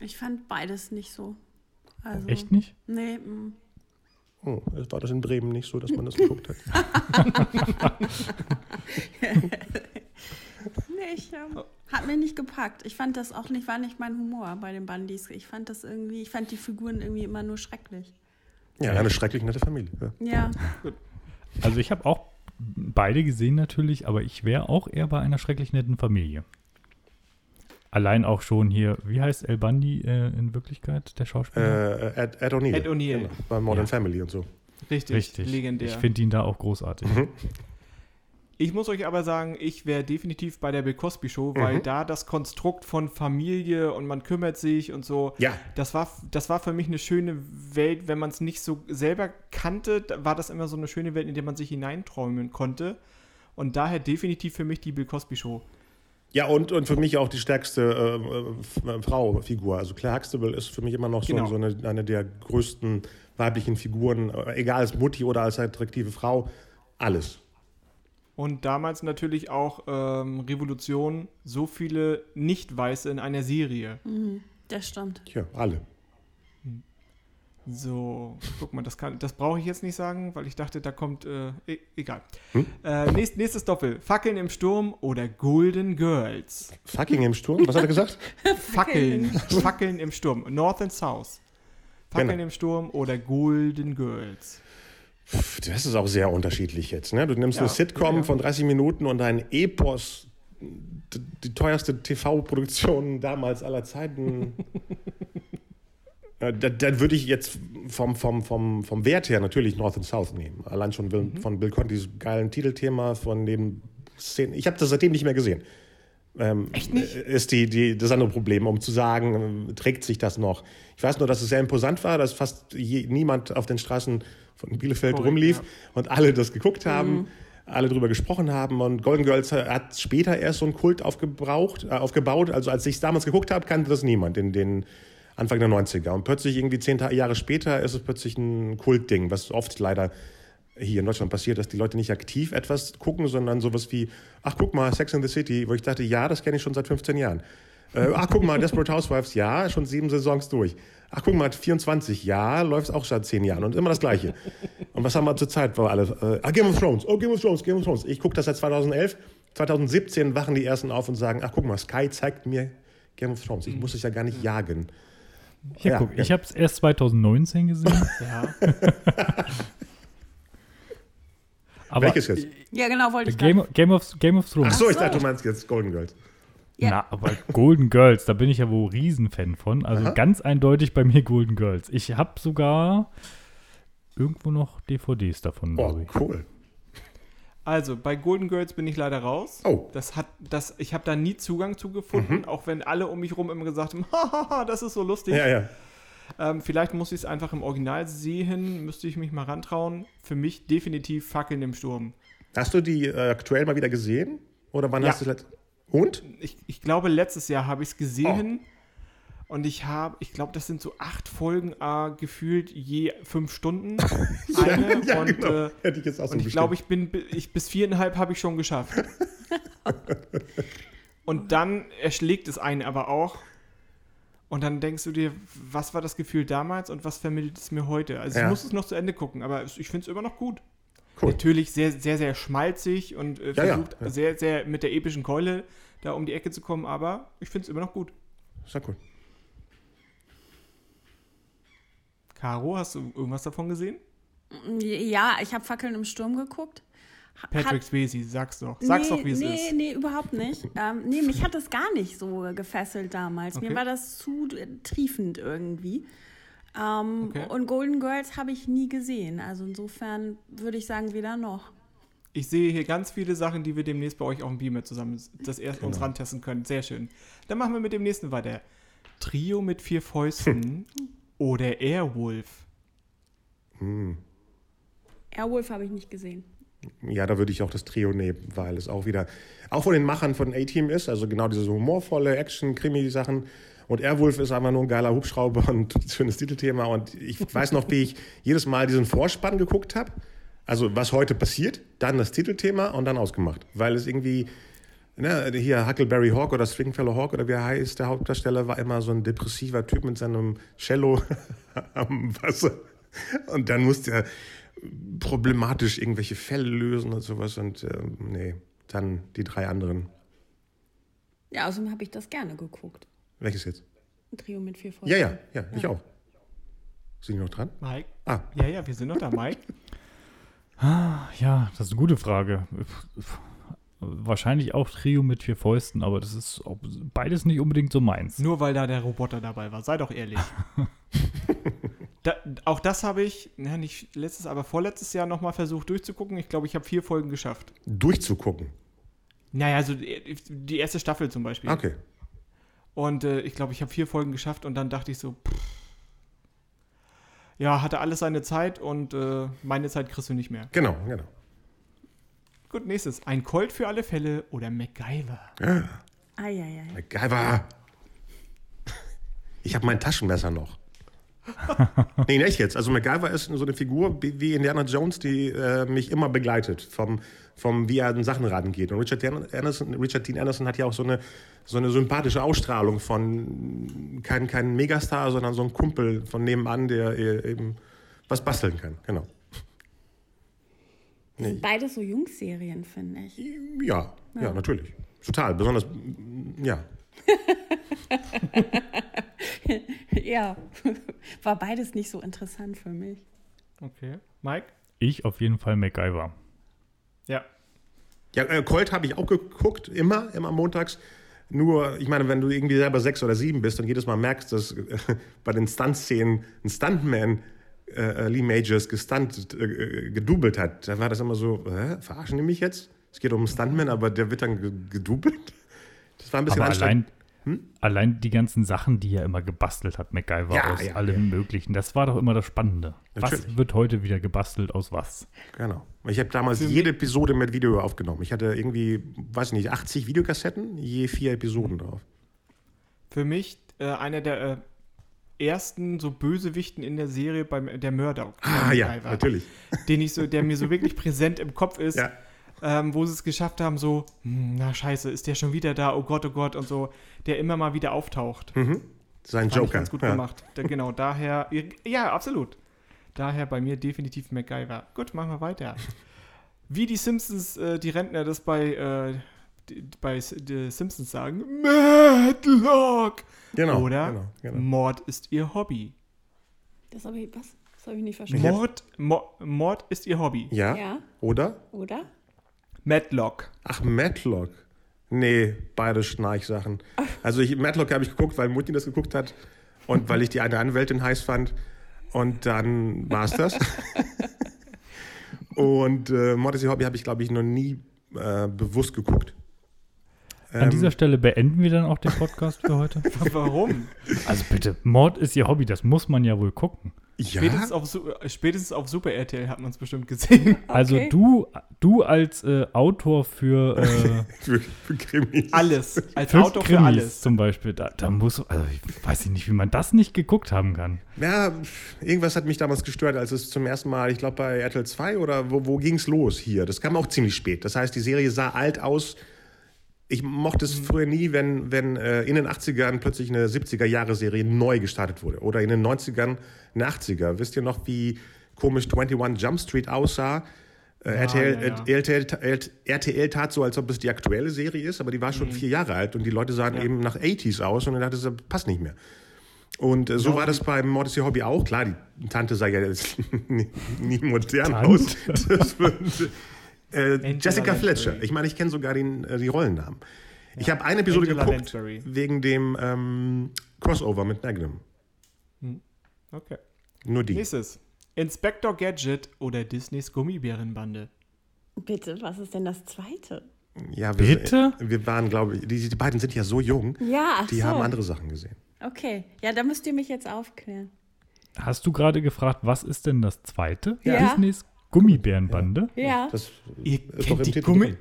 Ich fand beides nicht so. Also, Echt nicht? Nee, mm. Oh, es war das in Bremen nicht so, dass man das geguckt hat. nee, ich, ähm, hat mir nicht gepackt. Ich fand das auch nicht, war nicht mein Humor bei den Bundys. Ich fand das irgendwie, ich fand die Figuren irgendwie immer nur schrecklich. Ja, eine schrecklich nette Familie. Ja. Ja, Also ich habe auch beide gesehen natürlich, aber ich wäre auch eher bei einer schrecklich netten Familie. Allein auch schon hier, wie heißt El Bundy äh, in Wirklichkeit, der Schauspieler? Äh, Ed, Ed O'Neill. Ed O'Neill. Genau, bei Modern Ja. Family und so. Richtig, Richtig. legendär. Ich finde ihn da auch großartig. Ich muss euch aber sagen, ich wäre definitiv bei der Bill Cosby Show, weil Mhm. da das Konstrukt von Familie und man kümmert sich und so, Ja, das war, das war für mich eine schöne Welt, wenn man es nicht so selber kannte, war das immer so eine schöne Welt, in der man sich hineinträumen konnte. Und daher definitiv für mich die Bill Cosby Show. Ja und, und für mich auch die stärkste äh, äh, Frau-Figur. Also Claire Huxtable ist für mich immer noch so, Genau. so eine, eine der größten weiblichen Figuren, äh, egal als Mutti oder als attraktive Frau. Alles. Und damals natürlich auch ähm, Revolution, so viele Nicht-Weiße in einer Serie. das stimmt. Tja, alle. So, guck mal, das, kann- das brauche ich jetzt nicht sagen, weil ich dachte, da kommt, äh, e egal. Hm? Äh, nächst, nächstes Doppel, Fackeln im Sturm oder Golden Girls. Fucking im Sturm, was hat er gesagt? Fackeln, Fackeln im Sturm, North and South. Fackeln Genau. im Sturm oder Golden Girls. Das ist auch sehr unterschiedlich jetzt. Ne? Du nimmst Ja, eine Sitcom ja. von 30 Minuten und ein Epos, die teuerste TV-Produktion damals aller Zeiten. Äh, da, dann würde ich jetzt vom, vom, vom, vom Wert her natürlich North and South nehmen. Allein schon Will, Mhm. von Bill Contys geilen Titelthema, von den Szenen. Ich habe das seitdem nicht mehr gesehen. Ähm, Echt nicht? Ist die, die, das andere Problem, um zu sagen, äh, trägt sich das noch. Ich weiß nur, dass es sehr imposant war, dass fast je, niemand auf den Straßen von Bielefeld Korrekt, rumlief ja. und alle das geguckt haben, alle drüber gesprochen haben. Und Golden Girls hat später erst so einen Kult aufgebraucht, äh, aufgebaut. Also als ich es damals geguckt habe, kannte das niemand in den Anfang der 90er. Und plötzlich irgendwie zehn Jahre später ist es plötzlich ein Kultding, was oft leider hier in Deutschland passiert, dass die Leute nicht aktiv etwas gucken, sondern sowas wie, ach guck mal, Sex in the City, wo ich dachte, ja, das kenne ich schon seit 15 Jahren. Äh, ach guck mal, Desperate Housewives, ja, schon sieben Saisons durch. Ach guck mal, 24, ja, läuft auch seit zehn Jahren und immer das Gleiche. Und was haben wir zur Zeit, wo alle, äh, ah, Game of Thrones, oh, Game of Thrones, Game of Thrones. Ich gucke das seit 2011, 2017 wachen die Ersten auf und sagen, ach guck mal, Sky zeigt mir Game of Thrones. Ich muss es ja gar nicht jagen. Hier, Ja, guck, ja. ich habe es erst 2019 gesehen. Ja. aber Welches jetzt? Ja, genau, wollte ich Game, Game, of, Game of Thrones. Ach so, ich dachte, du meinst jetzt Golden Girls. Ja. Na, aber Golden Girls, da bin ich ja wohl Riesenfan von. Also Aha. ganz eindeutig bei mir Golden Girls. Ich habe sogar irgendwo noch DVDs davon, Oh, cool. Also, bei Golden Girls bin ich leider raus. Oh. Das hat, das, ich habe da nie Zugang zu gefunden, Mhm. auch wenn alle um mich rum immer gesagt haben, hahaha, das ist so lustig. Ja, ja. Ähm, vielleicht muss ich es einfach im Original sehen, müsste ich mich mal rantrauen. Für mich definitiv Fackeln im Sturm. Hast du die äh, aktuell mal wieder gesehen? Oder wann Ja. hast du das? Und? Ich, ich glaube, letztes Jahr habe ich es gesehen. Und ich habe, ich glaube, das sind so acht Folgen äh, gefühlt je fünf Stunden. Eine. ja, und genau. äh, Hätte ich jetzt auch so und ich glaube, ich bin bi- ich, bis viereinhalb habe ich schon geschafft. und dann erschlägt es einen aber auch. Und dann denkst du dir, was war das Gefühl damals und was vermittelt es mir heute? Also Ja. ich muss es noch zu Ende gucken, aber ich finde es immer noch gut. Cool. Natürlich sehr, sehr, sehr schmalzig und äh, Ja, ja, versucht ja. sehr, sehr mit der epischen Keule da um die Ecke zu kommen, aber ich finde es immer noch gut. Ist ja cool. Caro, hast du irgendwas davon gesehen? Ja, ich habe Fackeln im Sturm geguckt. Patrick Swayze, sag's doch. Sag's nee, doch, wie es nee, ist. Nee, überhaupt nicht. ähm, nee, mich hat das gar nicht so gefesselt damals. Okay. Mir war das zu triefend irgendwie. Ähm, Okay. Und Golden Girls habe ich nie gesehen. Also insofern würde ich sagen, weder noch. Ich sehe hier ganz viele Sachen, die wir demnächst bei euch auf dem Beamer zusammen das erst Genau. uns rantesten können. Sehr schön. Dann machen wir mit dem nächsten weiter. Trio mit vier Fäusten oder Airwolf. Airwolf habe ich nicht gesehen. Ja, da würde ich auch das Trio nehmen, weil es auch wieder, auch von den Machern von A-Team ist, also genau diese humorvolle Action-Krimi-Sachen. Und Airwolf ist einfach nur ein geiler Hubschrauber und ein schönes Titelthema. Und ich weiß noch, wie ich jedes Mal diesen Vorspann geguckt habe. Also, was heute passiert, dann das Titelthema und dann ausgemacht. Weil es irgendwie, ne, hier Huckleberry Hawk oder Stringfellow Hawk oder wie er heißt, der Hauptdarsteller, war immer so ein depressiver Typ mit seinem Cello am Wasser. Und dann musste er problematisch irgendwelche Fälle lösen und sowas. Und ähm, nee, dann die drei anderen. Ja, außerdem habe ich das gerne geguckt. Welches jetzt? Ein Trio mit vier Fäusten. Ja, ja, ja, ich auch. Sind die noch dran? Mike? Ah, Ja, ja, wir sind noch da, Mike. Ja, das ist eine gute Frage. Wahrscheinlich auch Trio mit vier Fäusten, aber das ist auch beides nicht unbedingt so meins. Nur weil da der Roboter dabei war. Sei doch ehrlich. da, auch das habe ich, ja, nicht letztes, aber vorletztes Jahr nochmal versucht durchzugucken. Ich glaube, ich habe vier Folgen geschafft. durchzugucken. Naja, so die die erste Staffel zum Beispiel. Okay. Und äh, ich glaube, ich habe vier Folgen geschafft und dann dachte ich so, pff, ja, hatte alles seine Zeit und äh, meine Zeit kriegst du nicht mehr. Genau, genau. Gut, nächstes. Ein Colt für alle Fälle oder MacGyver. Eieiei. MacGyver. Ich habe mein Taschenmesser noch. nee, nicht jetzt. Also MacGyver ist so eine Figur wie Indiana Jones, die äh, mich immer begleitet, vom, vom wie er an Sachen rangeht. Und Richard, Dean Anderson, Richard Dean Anderson hat ja auch so eine, so eine sympathische Ausstrahlung von kein, kein Megastar, sondern so ein Kumpel von nebenan, der äh, eben was basteln kann. Genau. Das sind beides so Jungsserien, finde ich. Ja, ja, natürlich. Total. Besonders, ja. ja, war beides nicht so interessant für mich. Okay. Mike? Ich auf jeden Fall MacGyver. Ja. Ja, äh, Colt habe ich auch geguckt, immer, immer montags. Nur, ich meine, wenn du irgendwie selber sechs oder sieben bist und jedes Mal merkst, dass äh, bei den Stunt-Szenen ein Stuntman äh, Lee Majors gestunt, äh, äh, gedoubelt hat, dann war das immer so, hä, verarschen die mich jetzt? Es geht um einen Stuntman, aber der wird dann ge gedoubelt. Das war ein bisschen Aber anstrengend. allein, allein die ganzen Sachen, die er immer gebastelt hat, MacGyver Ja, aus ja, allem Möglichen, das war doch immer das Spannende. Was Natürlich. wird heute wieder gebastelt aus was? Genau. Ich habe damals Für jede Episode mit Video aufgenommen. Ich hatte irgendwie, weiß nicht, 80 Videokassetten, je vier Episoden drauf. Für mich äh, einer der äh, ersten so Bösewichten in der Serie beim der Mörder. Ah ja, MacGyver, natürlich. Den ich so, der mir so wirklich präsent im Kopf ist. Ja. ähm, wo sie es geschafft haben, so, hm, na scheiße, ist der schon wieder da, oh Gott, oh Gott, und so, der immer mal wieder auftaucht. Mhm. Sein Joker. ganz gut ja. gemacht. Da, genau, daher, ja, absolut. Daher bei mir definitiv MacGyver. Gut, machen wir weiter. Wie die Simpsons, äh, die Rentner das bei, äh, bei die Simpsons sagen, Madlock! Genau, Oder genau, genau. Mord ist ihr Hobby. Das habe ich, was? Das habe ich nicht verstanden. Mord, Mo Mord ist ihr Hobby. Ja? Ja, Oder? oder? Madlock. Ach, Matlock. Nee, beide Schnarchsachen. Also ich, Matlock habe ich geguckt, weil Mutti das geguckt hat und weil ich die eine Anwältin heiß fand. Und dann war es das. und äh, Mord ist ihr Hobby habe ich, glaube ich, noch nie äh, bewusst geguckt. An Ähm, dieser Stelle beenden wir dann auch den Podcast für heute. Warum? Also bitte, Mord ist ihr Hobby, das muss man ja wohl gucken. ja, Spätestens, auf, spätestens auf Super RTL hat man es bestimmt gesehen. Also Okay. du, du als äh, Autor für, äh, für, für Krimis. Alles. Als für Autor für Krimis alles. zum Beispiel, da, da muss, also ich weiß nicht, wie man das nicht geguckt haben kann. Ja, irgendwas hat mich damals gestört, als es zum ersten Mal, ich glaube bei RTL 2 oder wo, wo ging es los hier? Das kam auch ziemlich spät. Das heißt, die Serie sah alt aus. Ich mochte es früher nie, wenn, wenn äh, in den 80ern plötzlich eine 70er-Jahre-Serie neu gestartet wurde. Oder in den 90ern eine 80er. Wisst ihr noch, wie komisch 21 Jump Street aussah? Äh, RTL, ja, ja. äh, RTL, RTL, RTL tat so, als ob es die aktuelle Serie ist, aber die war schon vier Jahre alt und die Leute sahen eben nach 80s aus und dann dachte ich, passt nicht mehr. Und äh, so war das beim ihr Hobby auch. Klar, die Tante sah ja jetzt nie, nie modern Tante? aus. Das äh, Angela Jessica Lansbury. Fletcher. Ich meine, ich kenne sogar den, äh, die Rollennamen. Ich habe eine Episode Angela geguckt Lansbury. wegen dem ähm, Crossover mit Magnum. Okay. Nur die. Nächstes. Inspector Gadget oder Disneys Gummibärenbande. Bitte, was ist denn das zweite? Ja, wir, Bitte? Wir waren, glaube ich, die, die beiden sind ja so jung. Ja, Die so. haben andere Sachen gesehen. Okay, ja, da müsst ihr mich jetzt aufklären. Hast du gerade gefragt, was ist denn das zweite? Ja. Disneys Gummibärenbande? Ja. Das Ihr ist kennt doch im die Titel Gummi- drin.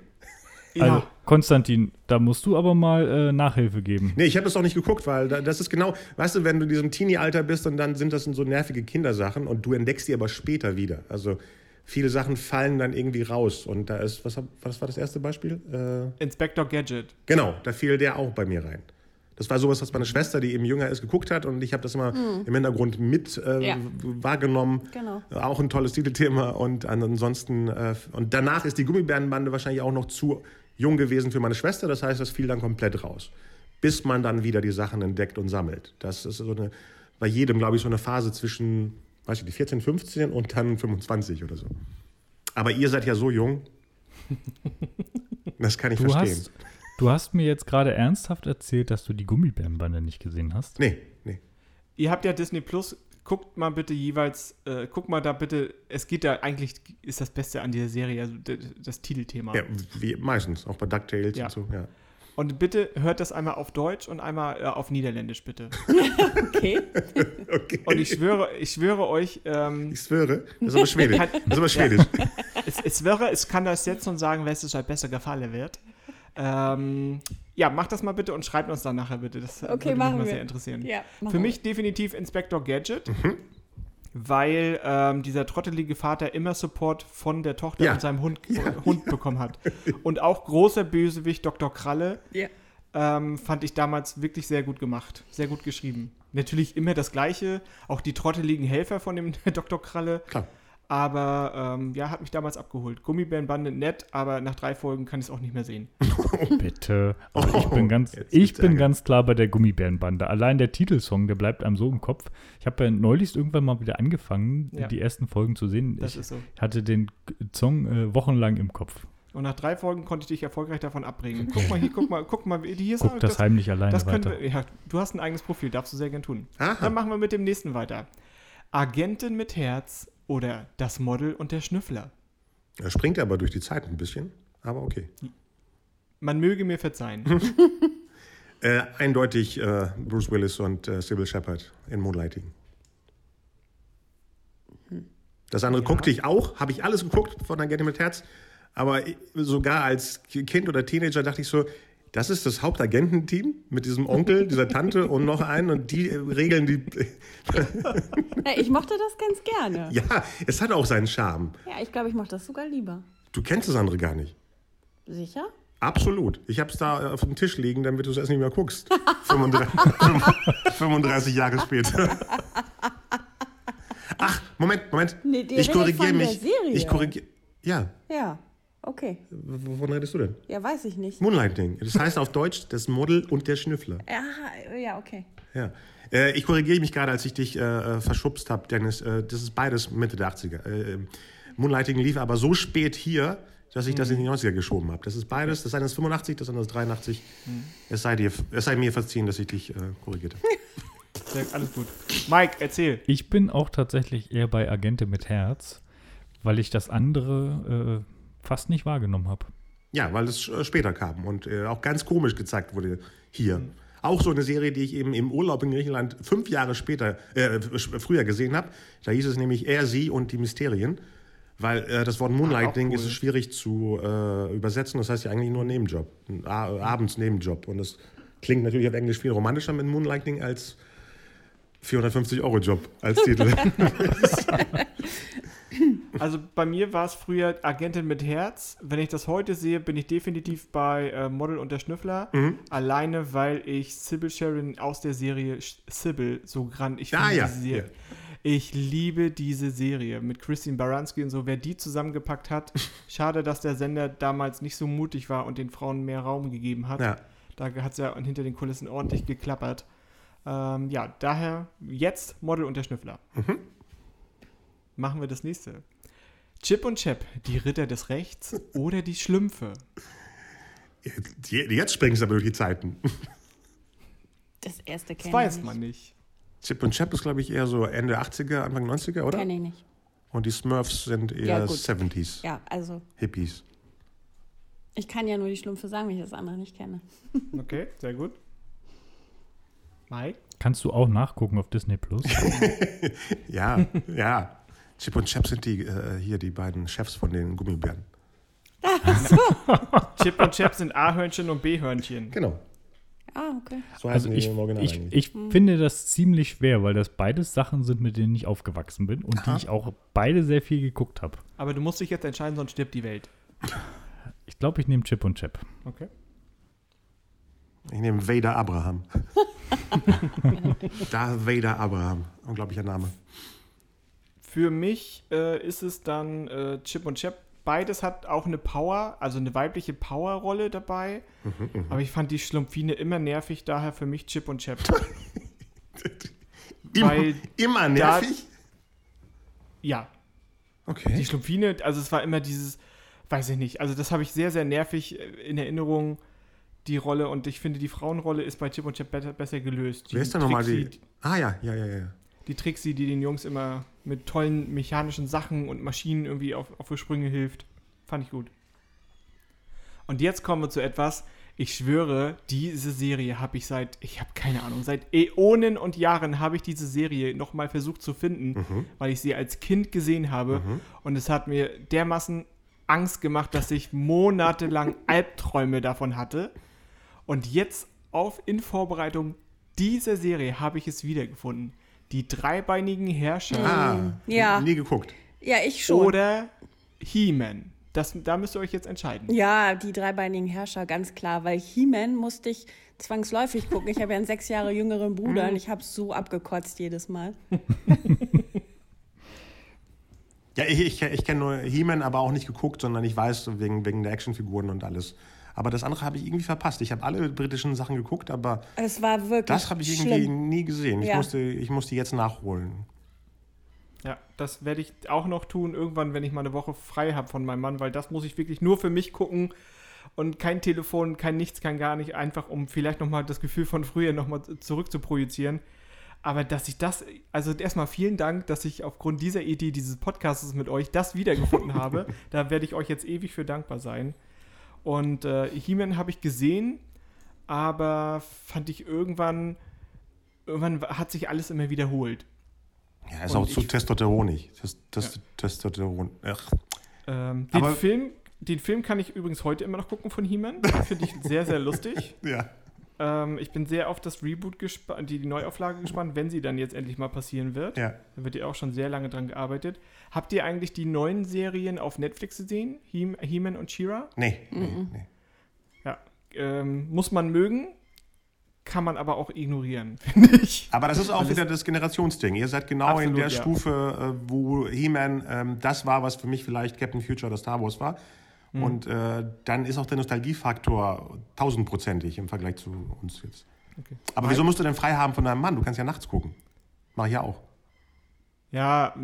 Also, Konstantin, da musst du aber mal äh, Nachhilfe geben. Nee, ich habe das auch nicht geguckt, weil da- das ist genau, weißt du, wenn du in diesem Teenie-Alter bist und dann sind das so nervige Kindersachen und du entdeckst die aber später wieder. Also viele Sachen fallen dann irgendwie raus und da ist, was, hab- was war das erste Beispiel? Äh, Inspector Gadget. genau, da fiel der auch bei mir rein. Das war sowas, was meine Schwester, die eben jünger ist, geguckt hat und ich habe das immer im Hintergrund mit äh, Ja. wahrgenommen. Genau. Äh, Auch ein tolles Titelthema und ansonsten äh, und danach ist die Gummibärenbande wahrscheinlich auch noch zu jung gewesen für meine Schwester. Das heißt, das fiel dann komplett raus, bis man dann wieder die Sachen entdeckt und sammelt. Das ist so eine bei jedem, glaube ich, so eine Phase zwischen, weiß ich nicht, 14, 15 und dann 25 oder so. Aber ihr seid ja so jung. Das kann ich Du verstehen. hast, du hast mir jetzt gerade ernsthaft erzählt, dass du die Gummibärenbande nicht gesehen hast. Nee, nee. Ihr habt ja Disney Plus. Guckt mal bitte jeweils, äh, guckt mal da bitte, es geht da eigentlich, ist das Beste an dieser Serie, also das Titelthema. Ja, wie meistens, auch bei DuckTales Ja. und so. Ja. Und bitte hört das einmal auf Deutsch und einmal äh, auf Niederländisch, bitte. Okay. Okay. Und ich schwöre, ich schwöre euch, ähm, Ich schwöre, das ist aber Schwedisch. Kann- Das ist aber Schwedisch. es, es wäre, ich kann das jetzt und sagen, welches euch besser gefallen wird. Ähm, ja, macht das mal bitte und schreibt uns dann nachher bitte. Das Okay, würde mich mal wir. sehr interessieren. Ja, Für wir. mich definitiv Inspector Gadget, Mhm. weil ähm, dieser trottelige Vater immer Support von der Tochter Ja. und seinem Hund, Hund bekommen hat. Und auch großer Bösewicht Dr. Kralle Ja. ähm, fand ich damals wirklich sehr gut gemacht, sehr gut geschrieben. Natürlich immer das Gleiche, auch die trotteligen Helfer von dem Dr. Kralle. Klar. Aber ähm, ja, hat mich damals abgeholt. Gummibärenbande nett, aber nach drei Folgen kann ich es auch nicht mehr sehen. Bitte. Also ich Oh, bin ganz, ich bin Ärger. ganz klar bei der Gummibärenbande. Allein der Titelsong, der bleibt einem so im Kopf. Ich habe ja neulich irgendwann mal wieder angefangen, Ja. die ersten Folgen zu sehen. Das ich ist so. hatte den Song äh, wochenlang im Kopf. Und nach drei Folgen konnte ich dich erfolgreich davon abbringen. Guck mal hier, guck mal, guck mal, hier ist Guck das, heimlich alleine das weiter. wir, ja, du hast ein eigenes Profil, darfst du sehr gern tun. Aha. Dann machen wir mit dem nächsten weiter. Agentin mit Herz oder das Model und der Schnüffler. Er springt aber durch die Zeit ein bisschen, aber okay. Man möge mir verzeihen. Äh, eindeutig äh, Bruce Willis und äh, Sybil Shepard in Moonlighting. Das andere Ja. guckte ich auch, habe ich alles geguckt von Agente mit Herz, aber sogar als Kind oder Teenager dachte ich so, das ist das Hauptagententeam mit diesem Onkel, dieser Tante und noch einen und die regeln die. Ja, ich mochte das ganz gerne. Ja, ja, es hat auch seinen Charme. ich glaube, ich mochte das sogar lieber. Du kennst das andere gar nicht. Sicher? Absolut. Ich habe es da auf dem Tisch liegen, damit du es erst nicht mehr guckst. 35, 35 Jahre später. Ach, Moment, Moment. Nee, ich korrigiere mich. Ich korrigiere. Ja, Ja. Okay. w- wovon redest du denn? Ja, weiß ich nicht. Moonlighting. Das heißt auf Deutsch das Model und der Schnüffler. Ja, ja, okay. Ja. Äh, ich korrigiere mich gerade, als ich dich äh, äh, verschubst habe, Dennis. Äh, das ist beides Mitte der 80er. Äh, äh, Moonlighting lief aber so spät hier, dass ich das in die 90er geschoben habe. Das ist beides. Das eine ist 85, das andere ist 83. Es, sei dir, es sei mir verziehen, dass ich dich äh, korrigiert habe. Alles gut. Mike, erzähl. Ich bin auch tatsächlich eher bei Agente mit Herz, weil ich das andere äh, fast nicht wahrgenommen habe. Ja, weil es äh, später kam und äh, auch ganz komisch gezeigt wurde hier. Auch so eine Serie, die ich eben im Urlaub in Griechenland fünf Jahre später, äh, früher gesehen habe. Da hieß es nämlich Er, Sie und die Mysterien. Weil äh, das Wort Moonlighting cool. ist schwierig zu äh, übersetzen. Das heißt ja eigentlich nur Nebenjob. Abends Nebenjob. Und das klingt natürlich auf Englisch viel romantischer mit Moonlighting als 450 Euro Job als Titel. Also bei mir war es früher Agentin mit Herz. Wenn ich das heute sehe, bin ich definitiv bei äh, Model und der Schnüffler. Mhm. Alleine, weil ich Sybil Sheridan aus der Serie Sybil so grand. Ich, Ah, finde ja, diese Serie, ja. ich liebe diese Serie mit Christine Baranski und so. Wer die zusammengepackt hat, schade, dass der Sender damals nicht so mutig war und den Frauen mehr Raum gegeben hat. ja. Da hat es ja hinter den Kulissen ordentlich geklappert. Ähm, ja, daher jetzt Model und der Schnüffler. Mhm. Machen wir das nächste. Chip und Chap, die Ritter des Rechts oder die Schlümpfe. Jetzt, jetzt springst du aber durch die Zeiten. Das erste Das kenne weiß ich man nicht. Chip und Chap ist, glaube ich, eher so Ende 80er, Anfang 90er, oder? Kenne ich nicht. Und die Smurfs sind Ja, eher gut. 70s, Ja, also Hippies. ich kann ja nur die Schlümpfe sagen, wenn ich das andere nicht kenne. Okay, sehr gut. Mike? Kannst du auch nachgucken auf Disney Plus? Ja, ja. Chip und Chap sind die, äh, hier die beiden Chefs von den Gummibären. Chip und Chap sind A-Hörnchen und B-Hörnchen. Genau. Ah, okay. So Also heißen ich, ich, ich finde das ziemlich schwer, weil das beides Sachen sind, mit denen ich aufgewachsen bin und die ich auch beide sehr viel geguckt habe. Aber du musst dich jetzt entscheiden, sonst stirbt die Welt. Ich glaube, ich nehme Chip und Chap. Okay. Ich nehme Vader Abraham. Darth Vader Abraham. Unglaublicher Name. Für mich äh, ist es dann äh, Chip und Chap. Beides hat auch eine Power, also eine weibliche Powerrolle dabei. Mhm, Aber ich fand die Schlumpfine immer nervig, daher für mich Chip und Chap. Immer, Weil immer nervig? ja, die Okay. Schlumpfine, also es war immer dieses, weiß ich nicht, also das habe ich sehr, sehr nervig äh, in Erinnerung, die Rolle. Und ich finde, die Frauenrolle ist bei Chip und Chap besser, besser gelöst. Wer ist denn nochmal die? Ah ja, ja, ja, ja. die Trixie, die den Jungs immer mit tollen mechanischen Sachen und Maschinen irgendwie auf, auf die Sprünge hilft. Fand ich gut. Und jetzt kommen wir zu etwas, ich schwöre, diese Serie habe ich seit, ich habe keine Ahnung, seit Äonen und Jahren habe ich diese Serie nochmal versucht zu finden, weil ich sie als Kind gesehen habe. Und es hat mir dermaßen Angst gemacht, dass ich monatelang Albträume davon hatte. Und jetzt auf in Vorbereitung dieser Serie habe ich es wiedergefunden. Die dreibeinigen Herrscher Ah, Ja. nie geguckt. Ja, ich schon. oder He-Man. Das, da müsst ihr euch jetzt entscheiden. Ja, die dreibeinigen Herrscher, ganz klar. Weil He-Man musste ich zwangsläufig gucken. Ich habe ja einen sechs Jahre jüngeren Bruder und ich habe so abgekotzt jedes Mal. Ja, ich, ich, ich kenne nur He-Man, aber auch nicht geguckt, sondern ich weiß wegen, wegen der Actionfiguren und alles. Aber das andere habe ich irgendwie verpasst. Ich habe alle britischen Sachen geguckt, aber Es war wirklich das habe ich irgendwie schlimm. nie gesehen. Ich, Ja. musste, ich musste jetzt nachholen. Ja, das werde ich auch noch tun, irgendwann, wenn ich mal eine Woche frei habe von meinem Mann, weil das muss ich wirklich nur für mich gucken und kein Telefon, kein nichts, kein gar nicht, einfach um vielleicht nochmal das Gefühl von früher nochmal zurück zu projizieren. Aber dass ich das, also erstmal vielen Dank, dass ich aufgrund dieser Idee dieses Podcasts mit euch das wiedergefunden habe. Da werde ich euch jetzt ewig für dankbar sein. Und äh, He-Man habe ich gesehen, aber fand ich irgendwann, irgendwann hat sich alles immer wiederholt. Ja, ist Und auch zu testosteronig. Testosteron. Ach, Ähm, den, Aber- Film, den Film kann ich übrigens heute immer noch gucken von He-Man. Finde ich sehr, sehr lustig. ja. Ähm, ich bin sehr auf das Reboot gespannt, die, die Neuauflage gespannt, wenn sie dann jetzt endlich mal passieren wird. ja. Da wird ja auch schon sehr lange dran gearbeitet. Habt ihr eigentlich die neuen Serien auf Netflix gesehen? He- He-Man und She-Ra? Nee, nee, nee. Ja. Ähm, muss man mögen, kann man aber auch ignorieren, finde ich. Aber das ist auch Das wieder das Generationsding. Ihr seid genau in Absolut, der ja. Stufe, äh, wo He-Man ähm, das war, was für mich vielleicht Captain Future oder Star Wars war. Hm. Und äh, dann ist auch der Nostalgiefaktor tausendprozentig im Vergleich zu uns jetzt. Okay. Aber wieso musst du denn frei haben von deinem Mann? Du kannst ja nachts gucken. Mach ich ja auch. Ja, mh,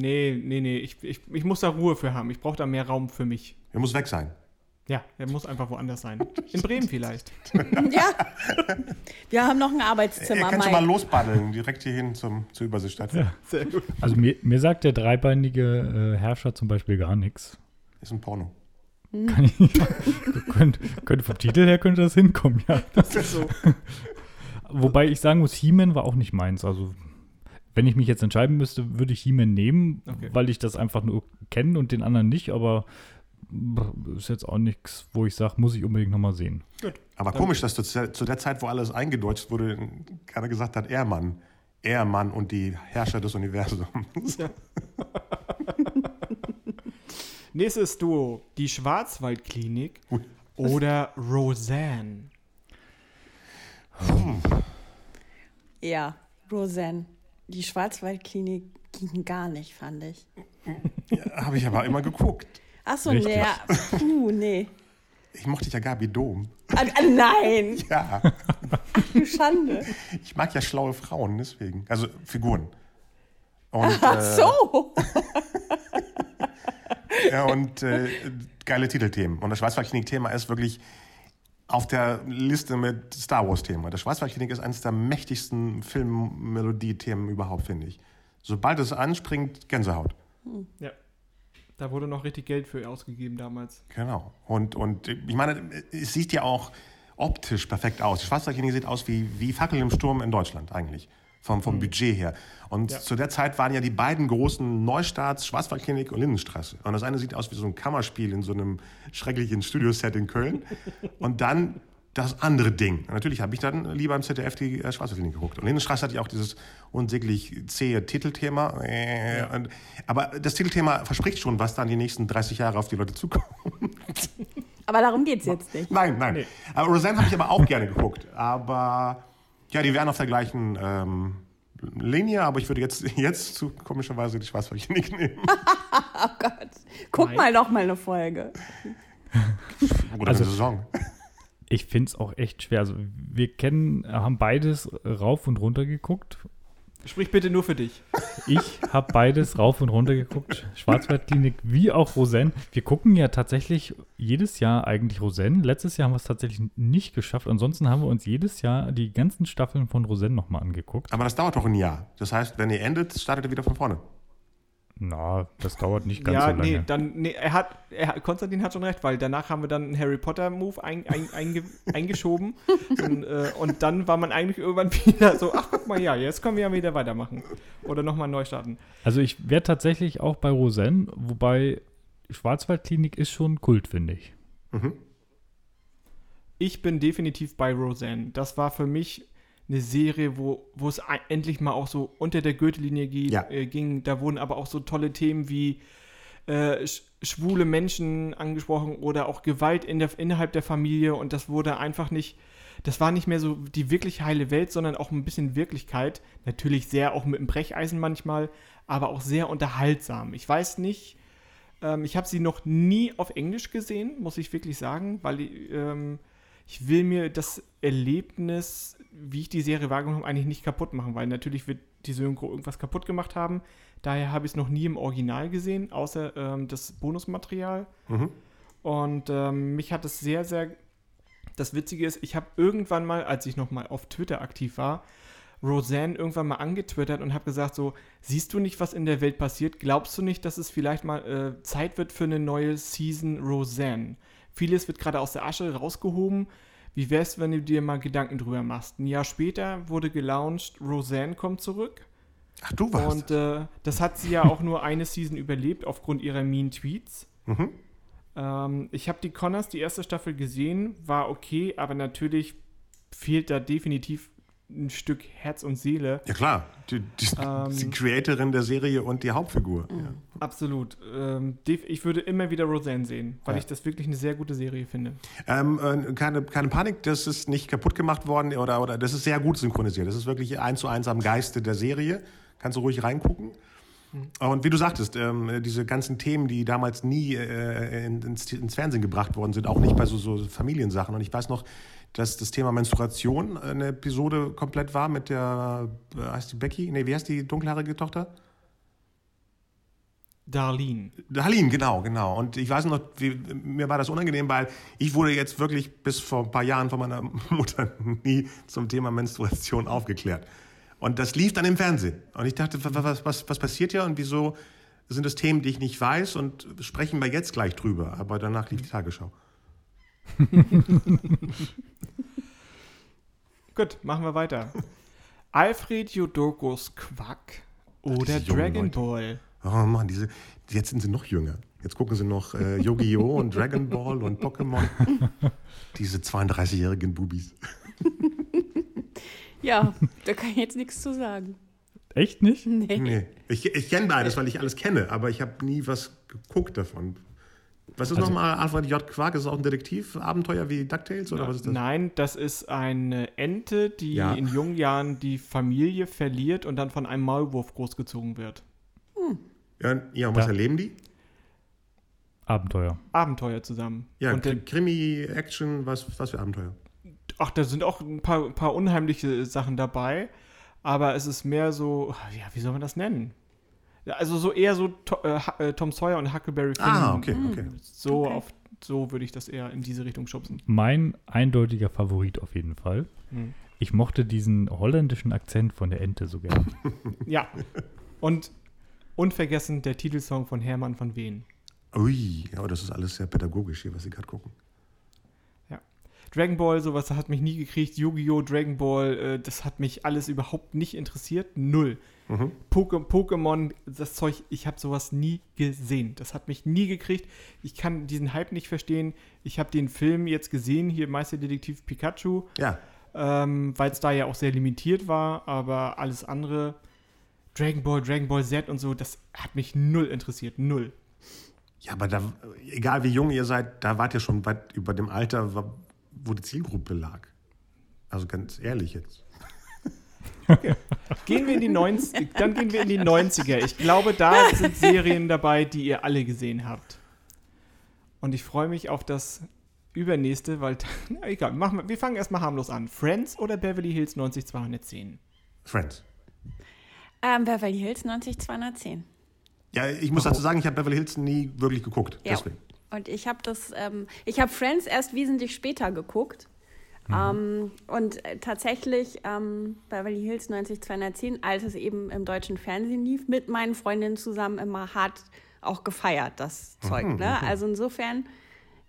nee, nee, nee. Ich, ich, ich muss da Ruhe für haben. Ich brauche da mehr Raum für mich. Er muss weg sein. Ja, der muss einfach woanders sein. In Bremen vielleicht. Ja. Wir haben noch ein Er Arbeitszimmer. kannst du mal Mike. lospaddeln, direkt hier hin zum, zur Überseestadt. Sehr gut. Also mir, mir sagt der dreibeinige äh, Herrscher zum Beispiel gar nichts. Ist ein Porno. Kann ich, könnte, könnte vom Titel her könnte das hinkommen, ja. Das ist so. Wobei ich sagen muss, He-Man war auch nicht meins. Also, wenn ich mich jetzt entscheiden müsste, würde ich He-Man nehmen, Okay. weil ich das einfach nur kenne und den anderen nicht, aber ist jetzt auch nichts, wo ich sage, muss ich unbedingt nochmal sehen. Aber komisch, dass zu, zu der Zeit, wo alles eingedeutscht wurde, keiner gesagt hat, er Mann. Er Mann und die Herrscher des Universums. Nächstes Duo, die Schwarzwaldklinik Ui. oder Roseanne. Ja, Roseanne. Die Schwarzwaldklinik ging gar nicht, fand ich. Habe ich aber immer geguckt. Achso, nee, ja, puh, nee. Ich mochte ja Gabi Dom. Ah, ah, nein, Ja, du Schande. ich mag ja schlaue Frauen, deswegen. Also Figuren. Und, Ach äh, so. Ja, und äh, geile Titelthemen. Und das Schwarzwaldklinik-Thema ist wirklich auf der Liste mit Star Wars-Thema. Das Schwarzwaldklinik ist eines der mächtigsten Filmmelodie-Themen überhaupt, finde ich. Sobald es anspringt, Gänsehaut. Ja. Da wurde noch richtig Geld für ausgegeben damals. Genau. Und, und ich meine, es sieht ja auch optisch perfekt aus. Die Schwarzwaldklinik sieht aus wie, wie Fackel im Sturm in Deutschland eigentlich. Vom, vom Budget her. Und Ja. zu der Zeit waren ja die beiden großen Neustarts Schwarzwaldklinik und Lindenstraße. Und das eine sieht aus wie so ein Kammerspiel in so einem schrecklichen Studioset in Köln. Und dann das andere Ding. Und natürlich habe ich dann lieber im ZDF die äh, Schwarzwaldklinik geguckt. Und Lindenstraße hatte ja auch dieses unsäglich zähe Titelthema. Äh, und, aber das Titelthema verspricht schon, was dann die nächsten 30 Jahre auf die Leute zukommt. Aber darum geht's jetzt nicht. Nein, nein. Aber Roseanne habe ich aber auch gerne geguckt. Aber ja, die wären auf der gleichen ähm, Linie, aber ich würde jetzt, jetzt zu komischerweise die Schwarzwaldklinik nehmen. Oh Gott. Guck Nein. mal noch mal eine Folge. Oder Also- eine Saison. Ich finde es auch echt schwer. Also, wir kennen, haben beides rauf und runter geguckt. Sprich bitte nur für dich. Ich habe beides rauf und runter geguckt. Schwarzwaldklinik wie auch Roseanne. Wir gucken ja tatsächlich jedes Jahr eigentlich Roseanne. Letztes Jahr haben wir es tatsächlich nicht geschafft. Ansonsten haben wir uns jedes Jahr die ganzen Staffeln von Roseanne nochmal angeguckt. Aber das dauert doch ein Jahr. Das heißt, wenn ihr endet, startet ihr wieder von vorne. Na, das dauert nicht ganz ja, so lange. nee, dann, nee, er hat, er, Konstantin hat schon recht, weil danach haben wir dann einen Harry Potter Move ein, ein, einge, eingeschoben und, äh, und dann war man eigentlich irgendwann wieder so, ach guck mal, ja, jetzt können wir ja wieder weitermachen oder nochmal neu starten. Also ich wäre tatsächlich auch bei Roseanne, wobei Schwarzwaldklinik ist schon Kult, finde ich. Ich bin definitiv bei Roseanne. Das war für mich eine Serie, wo, wo es endlich mal auch so unter der Gürtellinie Ja. äh, ging. Da wurden aber auch so tolle Themen wie äh, sch schwule Menschen angesprochen oder auch Gewalt in der, innerhalb der Familie und das wurde einfach nicht, das war nicht mehr so die wirklich heile Welt, sondern auch ein bisschen Wirklichkeit. Natürlich sehr auch mit dem Brecheisen manchmal, aber auch sehr unterhaltsam. Ich weiß nicht, ähm, ich habe sie noch nie auf Englisch gesehen, muss ich wirklich sagen, weil ähm, ich will mir das Erlebnis, wie ich die Serie wahrgenommen habe, eigentlich nicht kaputt machen, weil natürlich wird die Synchro irgendwas kaputt gemacht haben. Daher habe ich es noch nie im Original gesehen, außer ähm, das Bonusmaterial. Mhm. Und ähm, mich hat es sehr, sehr. Das Witzige ist, ich habe irgendwann mal, als ich noch mal auf Twitter aktiv war, Roseanne irgendwann mal angetwittert und habe gesagt so, siehst du nicht, was in der Welt passiert? Glaubst du nicht, dass es vielleicht mal äh, Zeit wird für eine neue Season Roseanne? Vieles wird gerade aus der Asche rausgehoben. Wie wär's, wenn du dir mal Gedanken drüber machst? Ein Jahr später wurde gelauncht, Roseanne kommt zurück. Ach, du warst. Und äh, das hat sie ja auch nur eine Season überlebt aufgrund ihrer mean Tweets. Mhm. Ähm, ich habe die Connors, die erste Staffel gesehen, war okay, aber natürlich fehlt da definitiv ein Stück Herz und Seele. Ja klar, die, die, Ähm. die Creatorin der Serie und die Hauptfigur. Mhm. Ja. Absolut. Ähm, ich würde immer wieder Roseanne sehen, weil Ja. ich das wirklich eine sehr gute Serie finde. Ähm, äh, keine, keine Panik, das ist nicht kaputt gemacht worden oder, oder das ist sehr gut synchronisiert. Das ist wirklich eins zu eins am Geiste der Serie. Kannst du ruhig reingucken. Und wie du sagtest, ähm, diese ganzen Themen, die damals nie äh, in, ins, ins Fernsehen gebracht worden sind, auch nicht bei so, so Familiensachen. Und ich weiß noch, dass das Thema Menstruation eine Episode komplett war mit der, äh, heißt die Becky? Nee, wie heißt die dunkelhaarige Tochter? Darlene. Halim, genau, genau. Und ich weiß noch, wie, mir war das unangenehm, weil ich wurde jetzt wirklich bis vor ein paar Jahren von meiner Mutter nie zum Thema Menstruation aufgeklärt. Und das lief dann im Fernsehen. Und ich dachte, wa- wa- was, was, was passiert hier und wieso sind es Themen, die ich nicht weiß und sprechen wir jetzt gleich drüber. Aber danach lief die Tagesschau. Gut, machen wir weiter. Alfred Jodorkos Quack oder jungen Dragon Leute. Ball. Oh Mann, diese, jetzt sind sie noch jünger. Jetzt gucken sie noch äh, Yu-Gi-Oh! und Dragon Ball und Pokémon. Diese 32-jährigen Bubis. Ja, da kann ich jetzt nichts zu sagen. Echt nicht? Nee. Nee. Ich, ich kenne beides, weil ich alles kenne, aber ich habe nie was geguckt davon. Was ist Also- nochmal Alfred J. Quark? Ist es auch ein Detektiv-Abenteuer wie DuckTales oder was ist das? Nein, das ist eine Ente, die Ja. in jungen Jahren die Familie verliert und dann von einem Maulwurf großgezogen wird. Ja, ja und was erleben die? Abenteuer. Abenteuer zusammen. Ja, und Krimi, Action, was, was für Abenteuer? ach, da sind auch ein paar, paar unheimliche Sachen dabei, aber es ist mehr so, ja, wie soll man das nennen? Ja, Also so eher so To äh, äh, Tom Sawyer und Huckleberry Finn. Ah, okay, okay. So, Okay. auf, so würde ich das eher in diese Richtung schubsen. Mein eindeutiger Favorit auf jeden Fall. Hm. Ich mochte diesen holländischen Akzent von der Ente so gern. Ja. Und unvergessen der Titelsong von Hermann von Wehen. Ui, ja, das ist alles sehr pädagogisch hier, was Sie gerade gucken. Dragon Ball, sowas hat mich nie gekriegt. Yu-Gi-Oh!, Dragon Ball, äh, das hat mich alles überhaupt nicht interessiert. Null. Mhm. Pokémon, das Zeug, ich habe sowas nie gesehen. Das hat mich nie gekriegt. Ich kann diesen Hype nicht verstehen. Ich habe den Film jetzt gesehen, hier Meisterdetektiv Pikachu, Ja, ähm, weil es da ja auch sehr limitiert war, aber alles andere, Dragon Ball, Dragon Ball Z und so, das hat mich null interessiert. Null. ja, aber da, egal wie jung ihr seid, da wart ihr schon weit über dem Alter, wo die Zielgruppe lag. Also ganz ehrlich jetzt. Gehen wir in die 90 dann gehen wir in die 90er. Ich glaube, da sind Serien dabei, die ihr alle gesehen habt. Und ich freue mich auf das übernächste, weil, na egal, machen wir, wir fangen erstmal harmlos an. Friends oder Beverly Hills 90210? Friends. Ähm, Beverly Hills 90210. Ja, ich muss dazu sagen, ich habe Beverly Hills nie wirklich geguckt. Ja. Deswegen. Und ich habe das, ähm, ich habe Friends erst wesentlich später geguckt. Ähm, und äh, tatsächlich ähm, Beverly Hills 90210, als es eben im deutschen Fernsehen lief, mit meinen Freundinnen zusammen immer hart auch gefeiert, das Zeug. Ne? Also insofern,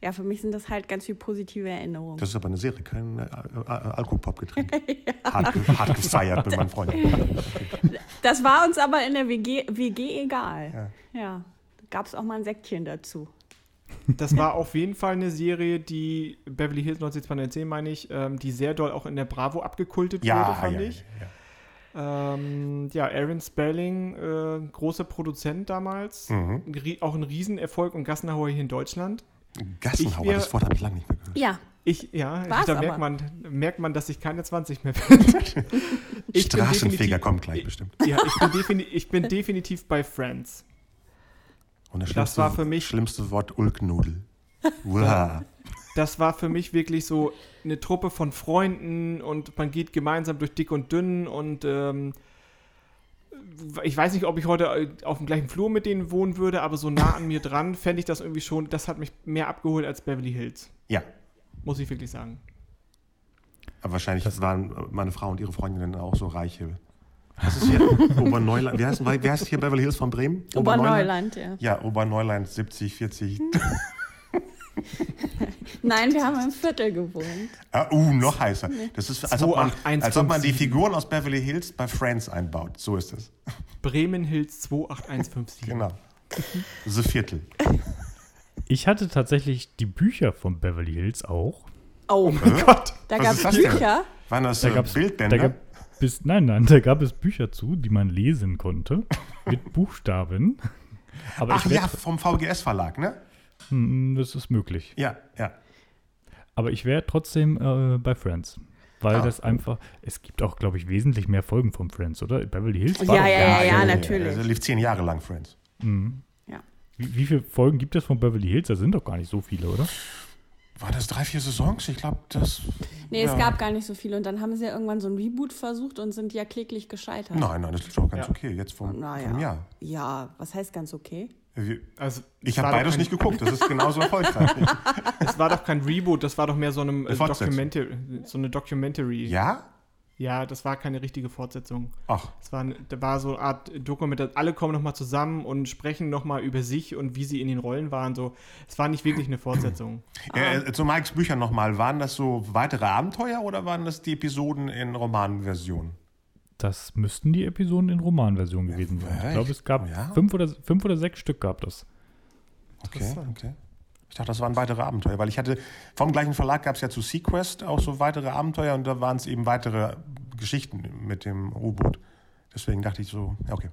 ja, für mich sind das halt ganz viel positive Erinnerungen. Das ist aber eine Serie, kein äh, äh, Alkopop-Getränk. hart, ge hart gefeiert mit meinen Freunden. Das war uns aber in der WG, WG egal. Ja. Da gab es auch mal ein Säckchen dazu. Das war auf jeden Fall eine Serie, die Beverly Hills 90210, meine ich, ähm, die sehr doll auch in der Bravo abgekultet wurde, Ja, fand ja, ich. ja, Ähm, ja, Aaron Spelling, äh, großer Produzent damals. Mhm. Auch ein Riesenerfolg und Gassenhauer hier in Deutschland. ja. Gassenhauer, wär- das Wort habe ich lange nicht mehr gehört. Ja, Ich, ja, War's da aber. merkt man, merkt man, dass ich keine 20 mehr bin. Straßenfeger kommt gleich bestimmt. Ja, ich bin, defini ich bin definitiv bei Friends. Und das, Das schlimmste, war für mich- schlimmste Wort Ulknudel. Uah. Das war für mich wirklich so eine Truppe von Freunden und man geht gemeinsam durch dick und dünn und ähm, ich weiß nicht, ob ich heute äh, auf dem gleichen Flur mit denen wohnen würde, aber so nah an mir dran fände ich das irgendwie schon, das hat mich mehr abgeholt als Beverly Hills. Ja, Muss ich wirklich sagen. aber wahrscheinlich waren meine Frau und ihre Freundinnen auch so reiche. Was ist hier? Oberneuland. Wie heißt, wie heißt hier Beverly Hills von Bremen? Oberneuland, ja. Ja, Oberneuland 70, 40. Nein, wir haben im Viertel gewohnt. Ah, uh, noch heißer. Das ist, als ob, man, 28157. als ob man die Figuren aus Beverly Hills bei Friends einbaut. So ist es. Bremen Hills 28157. Genau. The Viertel. Ich hatte tatsächlich die Bücher von Beverly Hills auch. Oh, Gott. da Was gab ist es das denn? Bücher. Waren das Da gab's, da Bildbänder? gab bis, nein, nein, da gab es Bücher zu, die man lesen konnte. mit Buchstaben. Aber Ach ich ja, vom VGS-Verlag, ne? Hm, das ist möglich. Ja, ja. Aber ich wäre trotzdem äh, bei Friends. Weil Ah. das einfach, es gibt auch, glaube ich, wesentlich mehr Folgen von Friends, oder? Beverly Hills Ja, war doch- ja, ja, natürlich. Also lief zehn Jahre lang Friends. Mhm. Ja. Wie, wie viele Folgen gibt es von Beverly Hills? Da sind doch gar nicht so viele, oder? War das drei, vier Saisons? Ich glaube, das. Nee, ja. es gab gar nicht so viele. Und dann haben sie ja irgendwann so ein Reboot versucht und sind ja kläglich gescheitert. Nein, nein, das ist auch ganz Ja. okay. Jetzt vom, Na vom ja. Jahr. Ja, was heißt ganz okay? Wir- Also, Ich es habe war doch beides kein- nicht geguckt. Das ist genauso erfolgreich. Es war doch kein Reboot, das war doch mehr so, einem, äh. Documentary, so eine Documentary. ja? Ja, das war keine richtige Fortsetzung. Ach, Es war, da war so eine Art Dokumentation. Alle kommen nochmal zusammen und sprechen nochmal über sich und wie sie in den Rollen waren. So, es war nicht wirklich eine Fortsetzung. äh, zu Mikes Büchern nochmal. Waren das so weitere Abenteuer oder waren das die Episoden in Romanversion? Das müssten die Episoden in Romanversion gewesen sein. Ich glaube, es gab Ja. fünf, oder, fünf oder sechs Stück gab das. Okay, okay. Ich dachte, das waren weitere Abenteuer, weil ich hatte, vom gleichen Verlag gab es ja zu Sequest auch so weitere Abenteuer und da waren es eben weitere Geschichten mit dem U-Boot. Deswegen dachte ich so, ja, okay.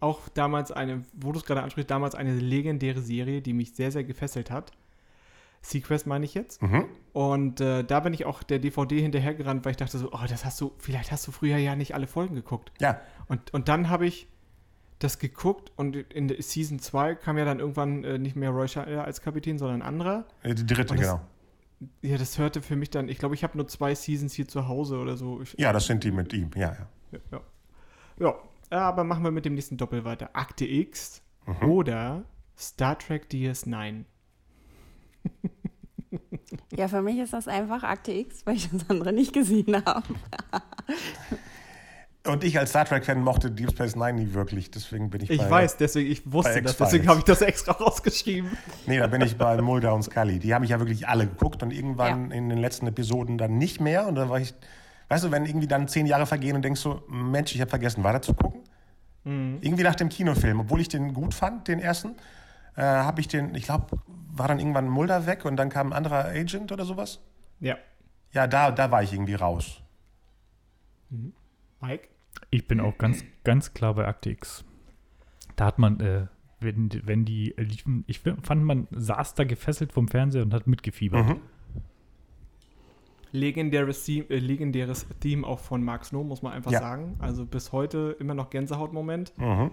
Auch damals eine, wo du es gerade ansprichst, damals eine legendäre Serie, die mich sehr, sehr gefesselt hat. Sequest meine ich jetzt. Mhm. Und äh, da bin ich auch der DVD hinterhergerannt, weil ich dachte so, oh, das hast du, vielleicht hast du früher ja nicht alle Folgen geguckt. Ja, Und, und dann habe ich das geguckt und in der Season 2 kam ja dann irgendwann äh, nicht mehr Roy Scheider als Kapitän, sondern ein anderer. äh, die dritte, das- genau. Ja, das hörte für mich dann, ich glaube, ich habe nur zwei Seasons hier zu Hause oder so. Ich, Ja, das sind die mit ihm, ja, ja. ja, ja. ja, aber machen wir mit dem nächsten Doppel weiter. Akte X Mhm. oder Star Trek DS9. Ja, für mich ist das einfach Akte X, weil ich das andere nicht gesehen habe. Und ich als Star Trek-Fan mochte Deep Space Nine nie wirklich, deswegen bin ich Ich bei... weiß, deswegen, ich wusste das, deswegen habe ich das extra rausgeschrieben. Nee, da bin ich bei Mulder und Scully. Die habe ich ja wirklich alle geguckt und irgendwann in den letzten Episoden dann nicht mehr. Und dann war ich, weißt du, wenn irgendwie dann zehn Jahre vergehen und denkst so, Mensch, ich habe vergessen weiter zu gucken. Irgendwie nach dem Kinofilm, obwohl ich den gut fand, den ersten, äh, habe ich den, ich glaube, war dann irgendwann Mulder weg und dann kam ein anderer Agent oder sowas. Ja. Ja, da, da war ich irgendwie raus. Mike? Ich bin auch ganz, ganz klar bei Akte X. Da hat man, äh, wenn, wenn die liefen, ich fand, man saß da gefesselt vom Fernseher und hat mitgefiebert. Mhm. Legendäres Theme, äh, legendäres Theme auch von Mark Snow, muss man einfach Ja. sagen. Also bis heute immer noch Gänsehautmoment. Mhm.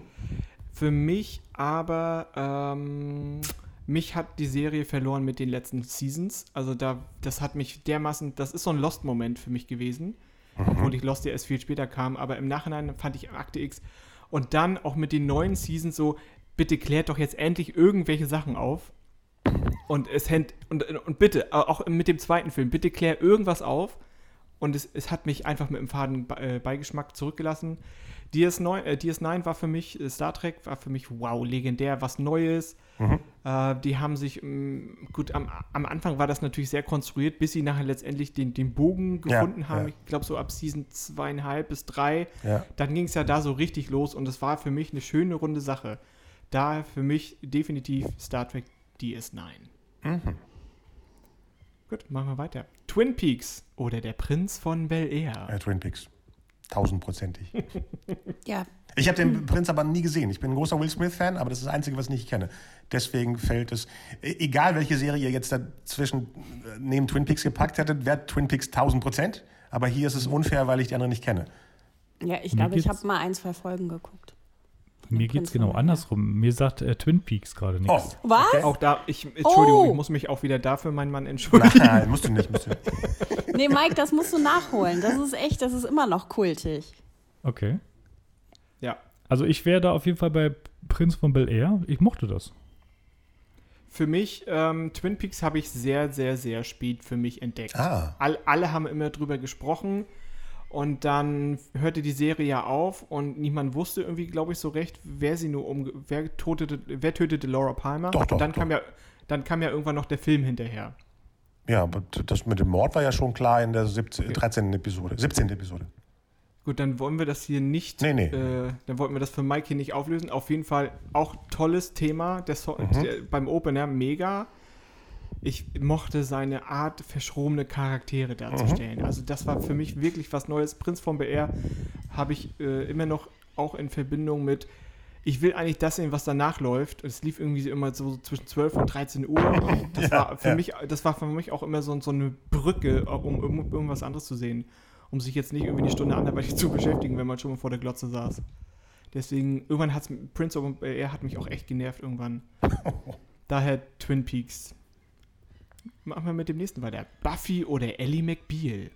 Für mich aber, ähm, mich hat die Serie verloren mit den letzten Seasons. Also da, das hat mich dermaßen, das ist so ein Lost-Moment für mich gewesen. Obwohl ich Lost ja erst viel später kam. Aber im Nachhinein fand ich Akte X. Und dann auch mit den neuen Seasons so, bitte klärt doch jetzt endlich irgendwelche Sachen auf. Und es händ, und, und bitte, auch mit dem zweiten Film, bitte klär irgendwas auf. Und es, es hat mich einfach mit dem faden äh, Beigeschmack zurückgelassen. DS9, äh, DS9 war für mich, äh, Star Trek war für mich, wow, legendär, was Neues. Äh, die haben sich, mh, gut, am, am Anfang war das natürlich sehr konstruiert, bis sie nachher letztendlich den, den Bogen Ja, gefunden haben. ja. Ich glaube, so ab Season zweieinhalb bis drei. Ja. Dann ging es ja da so richtig los und es war für mich eine schöne runde Sache. Da für mich definitiv Star Trek DS9. Mhm. Gut, machen wir weiter. Twin Peaks oder der Prinz von Bel Air. Äh, Twin Peaks. Tausendprozentig. Ja, Ich habe den Prinz aber nie gesehen. Ich bin ein großer Will Smith-Fan, aber das ist das Einzige, was ich nicht kenne. Deswegen fällt es, e- egal welche Serie ihr jetzt dazwischen äh, neben Twin Peaks gepackt hättet, wäre Twin Peaks 1000 Prozent. Aber hier ist es unfair, weil ich die andere nicht kenne. ja ich glaube, ich habe mal ein, zwei Folgen geguckt. Mir Prinz geht es genau andersrum. Mir sagt äh, Twin Peaks gerade Oh, nichts. Was? Auch da, ich, Entschuldigung, Oh. ich muss mich auch wieder dafür meinen Mann entschuldigen. nein, musst du nicht. Musst du nicht. Nee, Mike, das musst du nachholen. Das ist echt, das ist immer noch kultig. Okay. Ja, Also ich wäre da auf jeden Fall bei Prinz von Bel Air. Ich mochte das. für mich, ähm, Twin Peaks habe ich sehr, sehr, sehr spät für mich entdeckt. Ah. All, alle haben immer drüber gesprochen und dann hörte die Serie ja auf und niemand wusste irgendwie, glaube ich, so recht, wer sie nur um, wer tötete, wer tötete Laura Palmer. Doch, doch, und dann doch. kam ja, dann kam ja irgendwann noch der Film hinterher. Ja, aber das mit dem Mord war ja schon klar in der 17, 13. Episode, 17. Episode. Gut, dann wollen wir das hier nicht, Nee, nee. Äh, dann wollten wir das für Mike hier nicht auflösen. Auf jeden Fall auch tolles Thema der so Mhm. der, beim Opener, mega. Ich mochte seine Art, verschrobene Charaktere darzustellen. Mhm. Also das war für mich wirklich was Neues. Prinz von BR habe ich äh, immer noch auch in Verbindung mit, ich will eigentlich das sehen, was danach läuft. Es lief irgendwie immer so zwischen 12 und 13 Uhr. Das, Ja, war, für ja. mich, das war für mich auch immer so, so eine Brücke, um, um irgendwas anderes zu sehen um sich jetzt nicht irgendwie eine Stunde anderweitig zu beschäftigen, wenn man schon mal vor der Glotze saß. Deswegen, irgendwann hat Prince of Air hat mich auch echt genervt irgendwann. Daher Twin Peaks. Machen wir mit dem nächsten weiter. Buffy oder Ellie McBeal?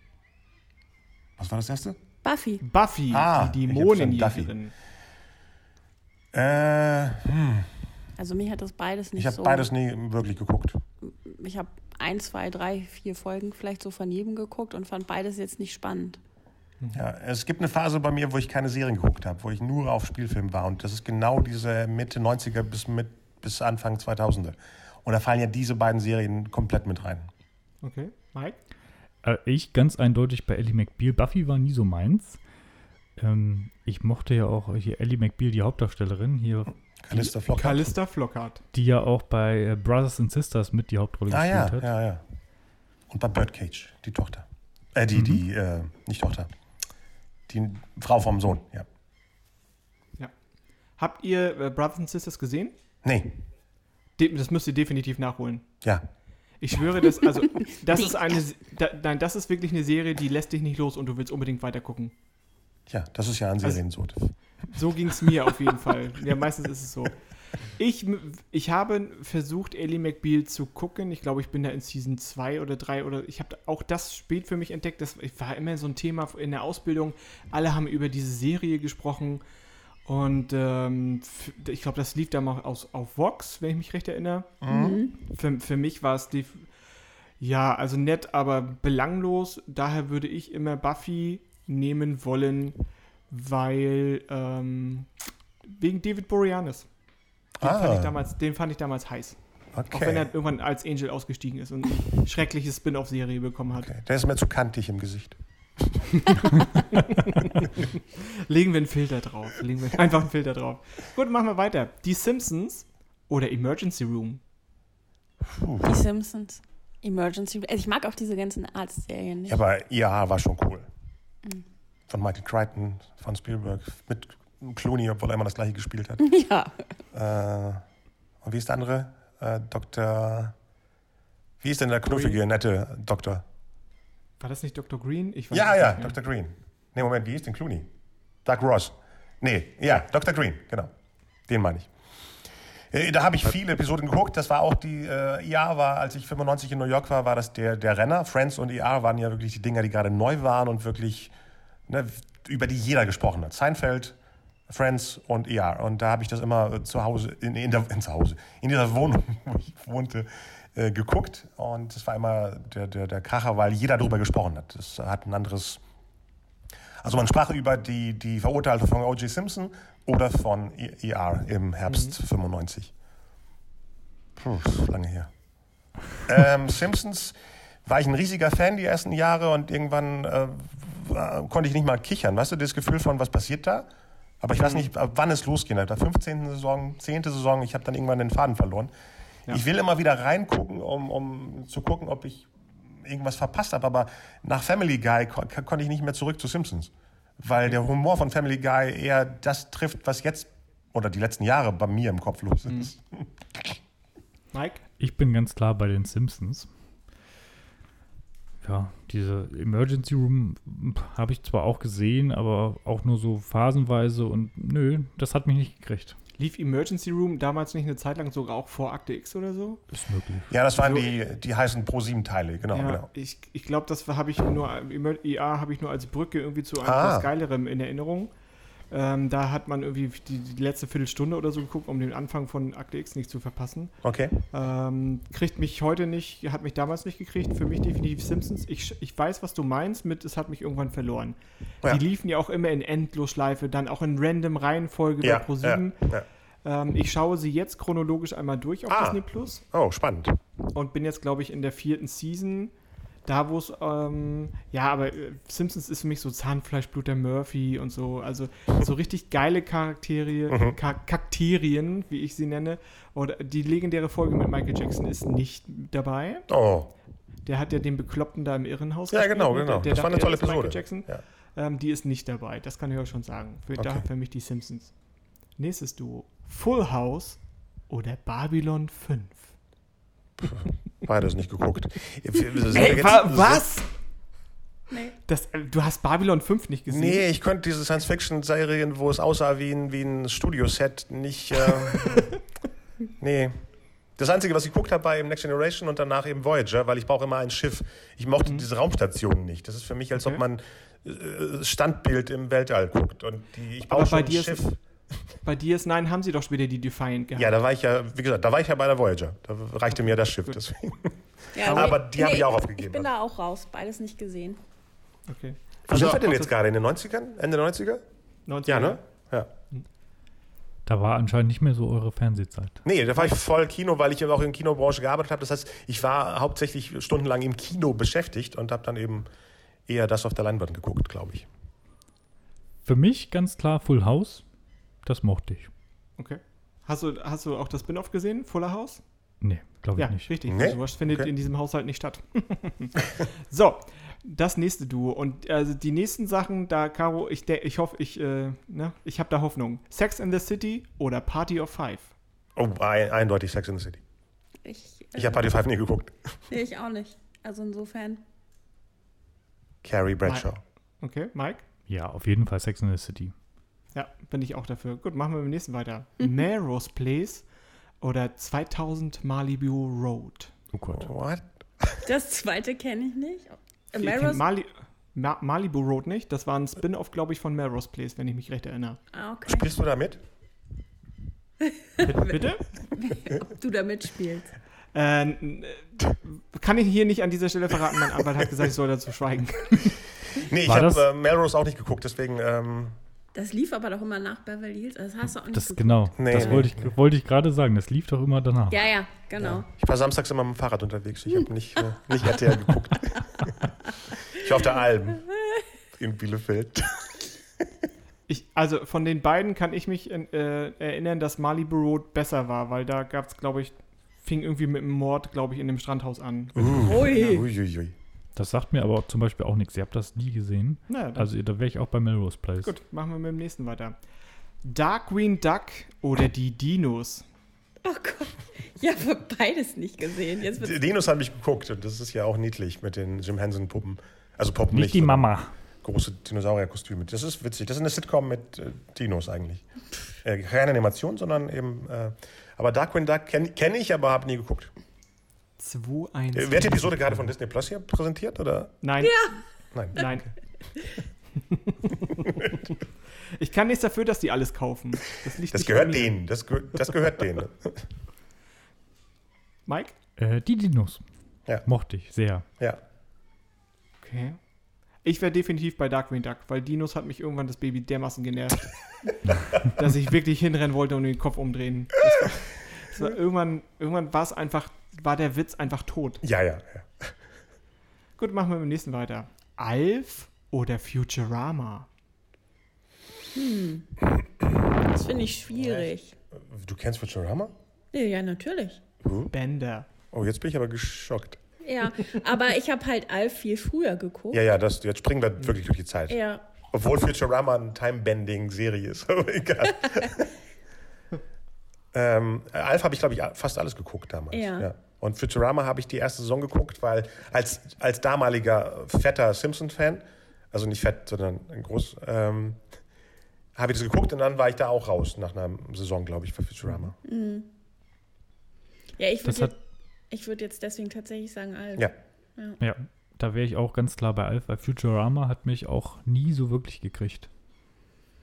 Was war das erste? Buffy. Buffy, Ah, die ich Dämonenjägerin. Äh, hm, Also mich hat das beides nicht ich habe so. beides nie wirklich geguckt. Ich habe ein, zwei, drei, vier Folgen vielleicht so von jedem geguckt und fand beides jetzt nicht spannend. Ja, es gibt eine Phase bei mir, wo ich keine Serien geguckt habe, wo ich nur auf Spielfilm war. Und das ist genau diese Mitte 90er bis, mit, bis Anfang 2000er. Und da fallen ja diese beiden Serien komplett mit rein. Okay. Mike? Äh, ich ganz eindeutig bei Ellie McBeal. Buffy war nie so meins. Ähm, ich mochte ja auch hier Ellie McBeal, die Hauptdarstellerin, hier, Callista Flockhart. Callista Flockhart. die ja auch bei äh, Brothers and Sisters mit die Hauptrolle Ah ja, gespielt hat. ja, ja. Und bei Birdcage, die Tochter. Äh, die, die, äh, nicht Tochter. Die Frau vom Sohn, ja. Habt ihr äh, Brothers and Sisters gesehen? Nee, das müsst ihr definitiv nachholen. ja. Ich schwöre, das, also, das ist eine, da, nein, das ist wirklich eine Serie, die lässt dich nicht los und du willst unbedingt weiter gucken. Ja, das ist ja an Also- Serien so. So ging es mir auf jeden Fall. Ja, meistens ist es so. Ich, ich habe versucht, Ellie McBeal zu gucken. Ich glaube, ich bin da in Season 2 oder 3 oder ich habe auch das spät für mich entdeckt. Das war immer so ein Thema in der Ausbildung. Alle haben über diese Serie gesprochen. Und ähm, ich glaube, das lief da mal aus, auf Vox, wenn ich mich recht erinnere. Für, für mich war es die. Ja, also nett, aber belanglos. Daher würde ich immer Buffy nehmen wollen, weil ähm, wegen David Boreanaz. Den, Ah. fand ich damals, den fand ich damals heiß. Auch wenn er Okay. irgendwann als Angel ausgestiegen ist und eine schreckliche Spin-off-Serie bekommen hat. okay. Der ist mir zu kantig im Gesicht. Legen wir einen Filter drauf. Legen wir einfach einen Filter drauf. Gut, machen wir weiter. Die Simpsons oder Emergency Room. Die Simpsons. Emergency. Also ich mag auch diese ganzen Arztserien nicht. Ja, aber IAH war schon cool. Von Michael Crichton, von Spielberg, mit Clooney, obwohl er immer das gleiche gespielt hat. Ja. Äh, und wie ist der andere? Äh, Dr. Wie ist denn der knuffige, nette Doktor? War das nicht Dr. Green? Ich weiß Ja, es ja, nicht mehr. Dr. Green. Nee, Moment, wie ist denn Clooney? Doug Ross. Nee, ja, Dr. Green, genau. Den meine ich. Äh, Da habe ich viele Episoden geguckt. Das war auch die, äh, IA war, als ich 95 in New York war, war das der, der Renner. Friends und IA waren ja wirklich die Dinger, die gerade neu waren und wirklich, ne, über die jeder gesprochen hat. Seinfeld, Friends und IA. Und da habe ich das immer äh, zu Hause, in, in, der, in, zu Hause, in dieser Wohnung, wo ich wohnte, äh, geguckt. Und das war immer der, der, der Kracher, weil jeder darüber gesprochen hat. Das hat ein anderes also man sprach über die, die Verurteilte von O.J. Simpson oder von ER im Herbst 95. Puh, lange her. ähm, Simpsons war ich ein riesiger Fan die ersten Jahre und irgendwann äh, konnte ich nicht mal kichern. Weißt du, das Gefühl von, was passiert da? Aber ich weiß nicht, ab wann es losgehen. Der 15. Saison, 10. Saison, ich habe dann irgendwann den Faden verloren. Ja. Ich will immer wieder reingucken, um, um zu gucken, ob ich irgendwas verpasst habe. Aber nach Family Guy ko konnte ich nicht mehr zurück zu Simpsons. Weil der Humor von Family Guy eher das trifft, was jetzt oder die letzten Jahre bei mir im Kopf los ist. Mike? Ich bin ganz klar bei den Simpsons. Ja, diese Emergency Room habe ich zwar auch gesehen, aber auch nur so phasenweise und nö, das hat mich nicht gekriegt. Lief Emergency Room damals nicht eine Zeit lang sogar auch vor Akte X oder so? Ist möglich. Ja, das waren So- die, die heißen Pro-7-Teile, genau. ja, genau. ich, ich glaube, das habe ich nur, Emer- EA habe ich nur als Brücke irgendwie zu einem Ah. etwas Geilerem in Erinnerung. Ähm, da hat man irgendwie die, die letzte Viertelstunde oder so geguckt, um den Anfang von Akte X nicht zu verpassen. Okay. Ähm, kriegt mich heute nicht, hat mich damals nicht gekriegt. Für mich definitiv Simpsons. Ich, ich weiß, was du meinst mit, es hat mich irgendwann verloren. Ja. Die liefen ja auch immer in Endlosschleife, dann auch in random Reihenfolge Ja, bei Pro7. ja, Ähm, ich schaue sie jetzt chronologisch einmal durch auf Ah. Disney Plus Oh, spannend. und bin jetzt, glaube ich, in der vierten Season. Da, wo es, ähm, ja, aber äh, Simpsons ist für mich so Zahnfleischblut der Murphy und so. Also so richtig geile Charaktere, Ka Kakterien, wie ich sie nenne. Oder die legendäre Folge mit Michael Jackson ist nicht dabei. Oh, Der hat ja den Bekloppten da im Irrenhaus Ja, genau, ne? genau. Der, der Das war eine tolle Episode. Jackson. Ja. Ähm, die ist nicht dabei, das kann ich euch schon sagen. Für, Okay. Daher für mich die Simpsons. Nächstes Duo. Full House oder Babylon 5. beides nicht geguckt. Ey, wa was? Nee. Das, du hast Babylon 5 nicht gesehen? Nee, ich konnte diese Science-Fiction-Serien, wo es aussah wie ein, wie ein Studioset, nicht. Äh, nee. Das Einzige, was ich geguckt habe, war eben Next Generation und danach eben Voyager, weil ich brauche immer ein Schiff. Ich mochte diese Raumstationen nicht. Das ist für mich, als ob Mhm. Okay. man äh, Standbild im Weltall guckt. Und die, ich brauche schon ein dir ist- Schiff. Bei DS9 haben sie doch später die Defiant gehabt. Ja, da war ich ja, wie gesagt, da war ich ja bei der Voyager. Da reichte mir das Schiff. Deswegen. Ja, Aber die habe ich auch Ich aufgegeben. bin da auch raus. Beides nicht gesehen. Okay. Wo Also sind wir denn jetzt gerade? In den 90ern? Ende 90er? 90er. Ja, ne? Ja. Da war anscheinend nicht mehr so eure Fernsehzeit. Nee, da war ich voll Kino, weil ich auch in der Kinobranche gearbeitet habe. Das heißt, ich war hauptsächlich stundenlang im Kino beschäftigt und habe dann eben eher das auf der Leinwand geguckt, glaube ich. Für mich ganz klar Full House. Das mochte ich. Okay. Hast du, hast du auch das Spin-off gesehen, Fuller House? Nee, glaube ich Ja, nicht. richtig. Nee? Sowas findet Okay. in diesem Haushalt nicht statt. so, das nächste Duo. Und also die nächsten Sachen, da, Caro, ich, de- ich hoffe, ich, äh, ne, ich habe da Hoffnung. Sex in the City oder Party of Five? Oh, ein, eindeutig Sex in the City. Ich, äh, Ich habe Party of Five nie geguckt. Nee, ich auch nicht. Also insofern. Carrie Bradshaw. Okay, Mike? Ja, auf jeden Fall Sex in the City. Ja, bin ich auch dafür. Gut, machen wir mit dem nächsten weiter. Melrose Place oder 2000 Malibu Road? Oh Gott. What? Das zweite kenne ich nicht. Äh, kenn Melrose. Mali Ma Malibu Road nicht. Das war ein Spin-off, glaube ich, von Melrose Place, wenn ich mich recht erinnere. Ah, okay. Spielst du da mit? Bitte? bitte? Ob du da mitspielst. Äh, äh, kann ich hier nicht an dieser Stelle verraten. Mein Anwalt hat gesagt, ich soll dazu schweigen. Nee, ich habe äh, Melrose auch nicht geguckt, deswegen. Ähm, Das lief aber doch immer nach Beverly Hills. Das hast du auch nicht Das genau. Nee, das nee, wollte ich, wollte ich gerade sagen. Das lief doch immer danach. Ja, ja, genau. ich war samstags immer mit dem Fahrrad unterwegs. Ich habe nicht, äh, nicht RTL geguckt. ich war auf der Alm in Bielefeld. Ich, also von den beiden kann ich mich äh, erinnern, dass Malibu Road besser war, weil da gab es, glaube ich, fing irgendwie mit einem Mord, glaube ich, in dem Strandhaus an. Ui. Uiuiui. Das sagt mir aber zum Beispiel auch nichts. Ihr habt das nie gesehen. Na, dann, Also da wäre ich auch bei Melrose Place. gut, machen wir mit dem nächsten weiter. Dark Green Duck oder die Dinos? Oh Gott. Ich habe beides nicht gesehen. Die Dinos habe ich geguckt und das ist ja auch niedlich mit den Jim Henson Puppen. Also Puppen Nicht die sondern Mama. Große Dinosaurierkostüme. Das ist witzig. Das ist eine Sitcom mit äh, Dinos eigentlich. Äh, keine Animation, sondern eben. Äh, aber Darkwing Duck kenne kenn ich, aber habe nie geguckt. 2, 1. Äh, wird die Episode gerade von Disney Plus hier präsentiert? Oder? Nein. Nein. Nein. ich kann nichts dafür, dass die alles kaufen. Das, liegt Das gehört denen. Das, gehö- das gehört denen. Mike? Äh, die Dinos. Ja. Mochte ich sehr. Ja. Okay. Ich wäre definitiv bei Darkwing Duck, weil Dinos hat mich irgendwann das Baby dermaßen genervt, dass ich wirklich hinrennen wollte und den Kopf umdrehen. Das war, das war irgendwann irgendwann war es einfach, war der Witz einfach tot. Ja, ja. ja. Gut, machen wir mit dem nächsten weiter. Alf oder Futurama? Das finde ich schwierig. Du kennst Futurama? Ja, ja, natürlich. Bender. Oh, jetzt bin ich aber geschockt. Ja, aber ich habe halt Alf viel früher geguckt. Ja, ja, das, jetzt springen wir wirklich durch die Zeit. Ja. Obwohl Futurama eine Time-Bending-Serie ist. Aber egal. ähm, Alf habe ich, glaube ich, fast alles geguckt damals. Ja. Und Futurama habe ich die erste Saison geguckt, weil als, als damaliger fetter Simpson-Fan, also nicht fett, sondern ein groß, ähm, habe ich das geguckt und dann war ich da auch raus nach einer Saison, glaube ich, für Futurama. Ja, ich Das würde hat, jetzt, ich würd jetzt deswegen tatsächlich sagen Alf. Ja. ja, da wäre ich auch ganz klar bei Alf, weil Futurama hat mich auch nie so wirklich gekriegt.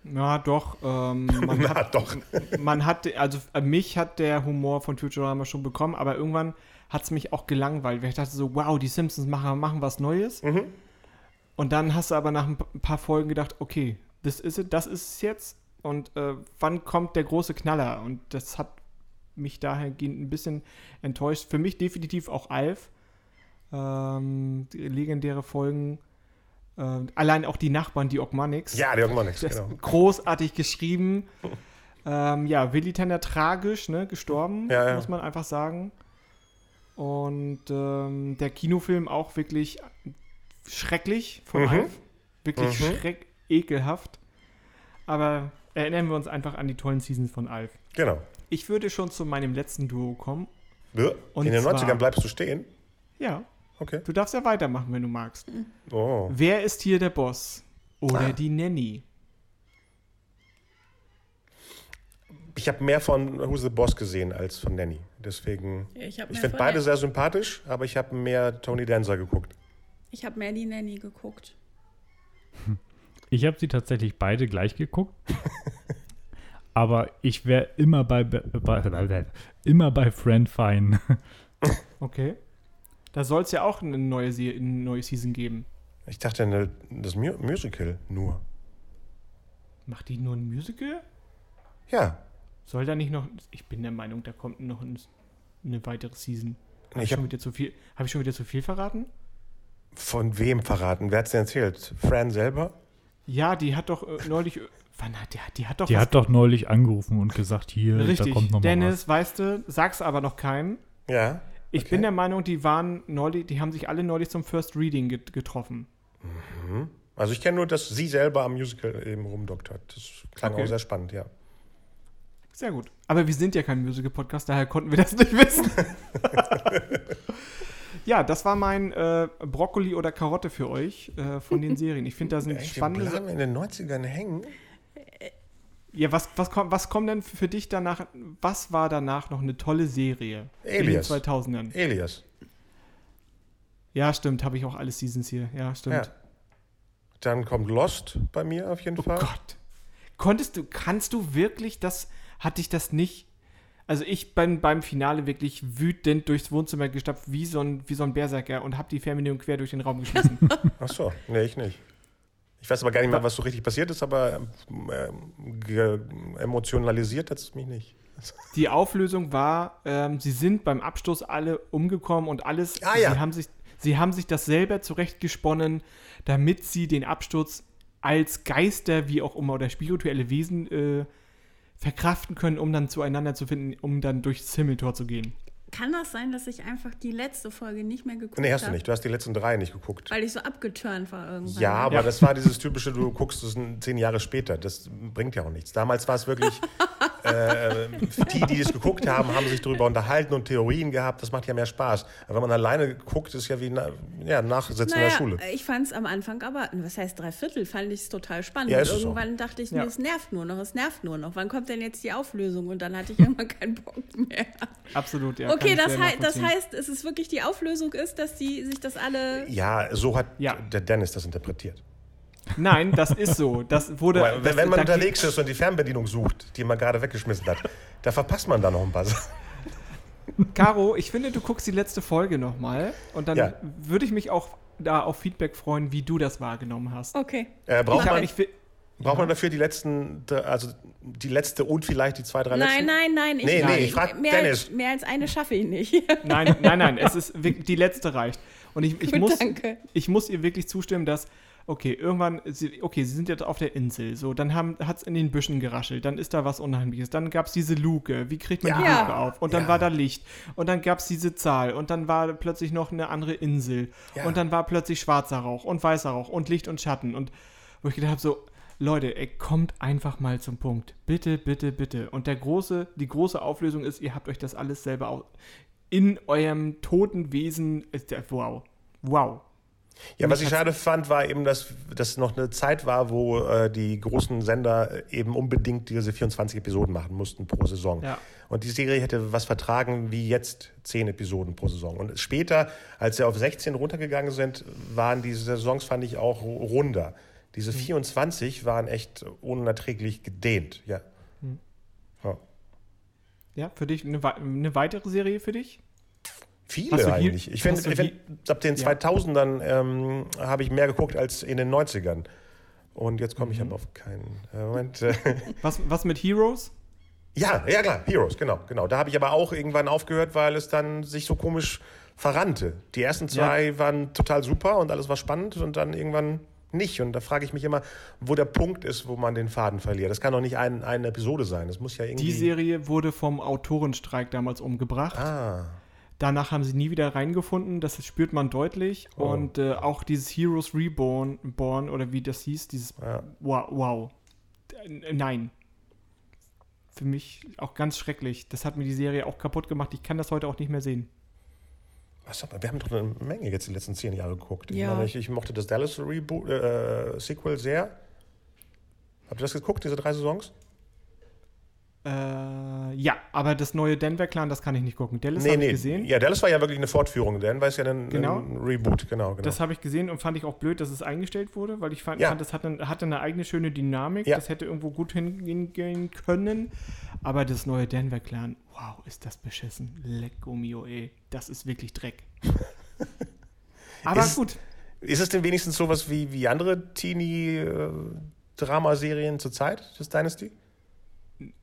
Ja, doch. Ähm, man, Na doch. man hat, also äh, mich hat der Humor von Futurama schon bekommen, aber irgendwann hat es mich auch gelangweilt, weil ich dachte so, wow, die Simpsons machen, machen was Neues. Mhm. Und dann hast du aber nach ein paar Folgen gedacht, okay, das ist es, das ist es jetzt. Und äh, wann kommt der große Knaller? Und das hat mich dahingehend ein bisschen enttäuscht. Für mich definitiv auch Alf. Ähm, legendäre Folgen. Äh, allein auch die Nachbarn, die Ogmanics. Ja, nichts, Das genau. großartig geschrieben. ähm, ja, Willi Tanner tragisch, ne, gestorben, Ja, ja. muss man einfach sagen. Und ähm, der Kinofilm auch wirklich schrecklich von Mhm. Alf. Wirklich Mhm. schreck, ekelhaft. Aber erinnern wir uns einfach an die tollen Seasons von Alf. Genau. Ich würde schon zu meinem letzten Duo kommen. Ja. Und In den zwar- 90ern bleibst du stehen. Ja, Okay. du darfst ja weitermachen, wenn du magst. Oh. Wer ist hier der Boss? Oder Ah. die Nanny? Ich habe mehr von Who's the Boss gesehen als von Nanny. Deswegen. Ich, Ich finde beide der- sehr sympathisch, aber ich habe mehr Tony Danza geguckt. Ich habe mehr die Nanny geguckt. Ich habe sie tatsächlich beide gleich geguckt. aber ich wäre immer bei, bei, immer bei Friend Fine. Okay. Da soll es ja auch eine neue, Se eine neue Season geben. Ich dachte, ne, das Mu Musical nur. Macht die nur ein Musical? Ja. Soll da nicht noch. Ich bin der Meinung, da kommt noch ein, eine weitere Season. Habe Ich hab- wieder zu viel, hab ich schon wieder zu viel verraten? Von wem verraten? Wer hat's denn erzählt? Fran selber? Ja, die hat doch äh, neulich. äh, Wann hat die, die hat doch Die was- hat doch neulich angerufen und gesagt, hier, da Richtig. kommt noch Dennis, weißt du, sag's aber noch keinem. Ja. Ich Okay. bin der Meinung, die waren neulich, die haben sich alle neulich zum First Reading get getroffen. Also ich kenne nur, dass sie selber am Musical eben rumdoktert. Das klang Okay. auch sehr spannend, ja. Sehr gut. Aber wir sind ja kein Musical-Podcast, daher konnten wir das nicht wissen. ja, das war mein äh, Brokkoli oder Karotte für euch äh, von den Serien. Ich finde, da sind Echt, wir spannende. bleiben in den 90ern hängen. Ja, was, was, kommt, was kommt denn für dich danach? Was war danach noch eine tolle Serie? Alias. In den 2000ern. Elias. Ja, stimmt. Habe ich auch alle Seasons hier. Ja, stimmt. Ja. Dann kommt Lost bei mir auf jeden Oh Fall. Gott. Konntest du, kannst du wirklich das, hatte ich das nicht? Also ich bin beim Finale wirklich wütend durchs Wohnzimmer gestapft, wie so ein, wie so ein Berserker und habe die Fernbedienung quer durch den Raum geschmissen. Ach so, nee, ich nicht. Ich weiß aber gar nicht mehr, was so richtig passiert ist, aber ge- emotionalisiert hat es mich nicht. die Auflösung war, ähm, sie sind beim Abstoß alle umgekommen und alles, Ah, ja. sie, haben sich, sie haben sich das selber zurechtgesponnen, damit sie den Absturz als Geister, wie auch immer, oder spirituelle Wesen äh, verkraften können, um dann zueinander zu finden, um dann durchs Himmeltor zu gehen. Kann das sein, dass ich einfach die letzte Folge nicht mehr geguckt habe? Nee, hast du nicht. Du hast die letzten drei nicht geguckt. Weil ich so abgeturnt war irgendwann. Ja, aber Ja. das war dieses typische, du guckst es zehn Jahre später. Das bringt ja auch nichts. Damals war es wirklich, äh, die, die es geguckt haben, haben sich darüber unterhalten und Theorien gehabt. Das macht ja mehr Spaß. Aber wenn man alleine guckt, ist ja wie na, ja, Nachsitzen in Naja, der Schule. ich fand es am Anfang aber, was heißt drei Viertel, fand ich es total spannend. Ja, irgendwann dachte ich, Ja. nee, es nervt nur noch, es nervt nur noch. Wann kommt denn jetzt die Auflösung? Und dann hatte ich irgendwann keinen Bock mehr. Absolut, ja. okay, das, hei das heißt, es ist wirklich die Auflösung ist, dass die sich das alle. Ja, so hat Ja. der Dennis das interpretiert. Nein, das ist so. Das wurde. Weil, das, wenn man unterwegs ist und die Fernbedienung sucht, die man gerade weggeschmissen hat, da verpasst man da noch ein paar Sachen. Caro, ich finde, du guckst die letzte Folge nochmal und dann Ja. würde ich mich auch da auf Feedback freuen, wie du das wahrgenommen hast. Okay. Äh, braucht, ich, man, ich braucht man dafür die letzten, also die letzte und vielleicht die zwei, drei Nein, letzten? nein, nein. Ich, Nee, nee, ich frag mehr, Dennis. Als, mehr als eine schaffe ich nicht. nein, nein, nein, es ist die letzte reicht. Und ich, ich, Gut, muss, danke. ich muss ihr wirklich zustimmen, dass, okay, irgendwann, sie, okay, sie sind jetzt auf der Insel, so, dann hat es in den Büschen geraschelt, dann ist da was Unheimliches, dann gab es diese Luke, wie kriegt man die Ja. Luke auf? Und dann Ja. war da Licht und dann gab es diese Zahl und dann war plötzlich noch eine andere Insel Ja. und dann war plötzlich schwarzer Rauch und weißer Rauch und Licht und Schatten und wo ich gedacht habe, so, Leute, ey, kommt einfach mal zum Punkt. Bitte, bitte, bitte. Und der große, die große Auflösung ist, ihr habt euch das alles selber in eurem toten Wesen. Ist der, wow. Wow. Ja, was ich schade fand, war eben, dass das noch eine Zeit war, wo äh, die großen Sender äh, eben unbedingt diese 24 Episoden machen mussten pro Saison. Ja. Und die Serie hätte was vertragen wie jetzt 10 Episoden pro Saison. Und später, als sie auf 16 runtergegangen sind, waren diese Saisons, fand ich, auch ru- runder. Diese Mhm. 24 waren echt unerträglich gedehnt. Ja. Mhm. Ja. Für dich eine, eine weitere Serie für dich? Viele eigentlich. ich finde, find, ab den Ja. 2000ern ähm, habe ich mehr geguckt als in den 90ern. Und jetzt komme ich Mhm. aber auf keinen. Äh, Moment. Was, was mit Heroes? ja, ja klar, Heroes, genau, genau. Da habe ich aber auch irgendwann aufgehört, weil es dann sich so komisch verrannte. Die ersten zwei waren total super und alles war spannend und dann irgendwann nicht. Und da frage ich mich immer, wo der Punkt ist, wo man den Faden verliert. Das kann doch nicht ein, eine Episode sein. Das muss ja irgendwie. Die Serie wurde vom Autorenstreik damals umgebracht. Ah, Danach haben sie nie wieder reingefunden, das spürt man deutlich. Oh. Und äh, auch dieses Heroes Reborn Born, oder wie das hieß, dieses Ja. Wow. wow. Äh, Nein. Für mich auch ganz schrecklich. Das hat mir die Serie auch kaputt gemacht. Ich kann das heute auch nicht mehr sehen. was, aber wir haben doch eine Menge jetzt die letzten zehn Jahre geguckt. Ich, Ja. meine, ich, ich mochte das Dallas Reboot, äh, Sequel sehr. Habt ihr das geguckt, diese drei Saisons? Äh, ja, aber das neue Denver Clan, das kann ich nicht gucken. Dallas habe ich gesehen. Ja, Dallas war ja wirklich eine Fortführung. War es ja ein, Genau. ein Reboot, genau. genau. Das habe ich gesehen und fand ich auch blöd, dass es eingestellt wurde, weil ich fand, Ja. fand das hatte, hatte eine eigene schöne Dynamik. Ja. Das hätte irgendwo gut hingehen können. Aber das neue Denver Clan, wow, ist das beschissen. Lecco mio, ey. Das ist wirklich Dreck. aber Ist- gut. Ist es denn wenigstens sowas wie, wie andere Teenie-Dramaserien zur Zeit, das Dynasty?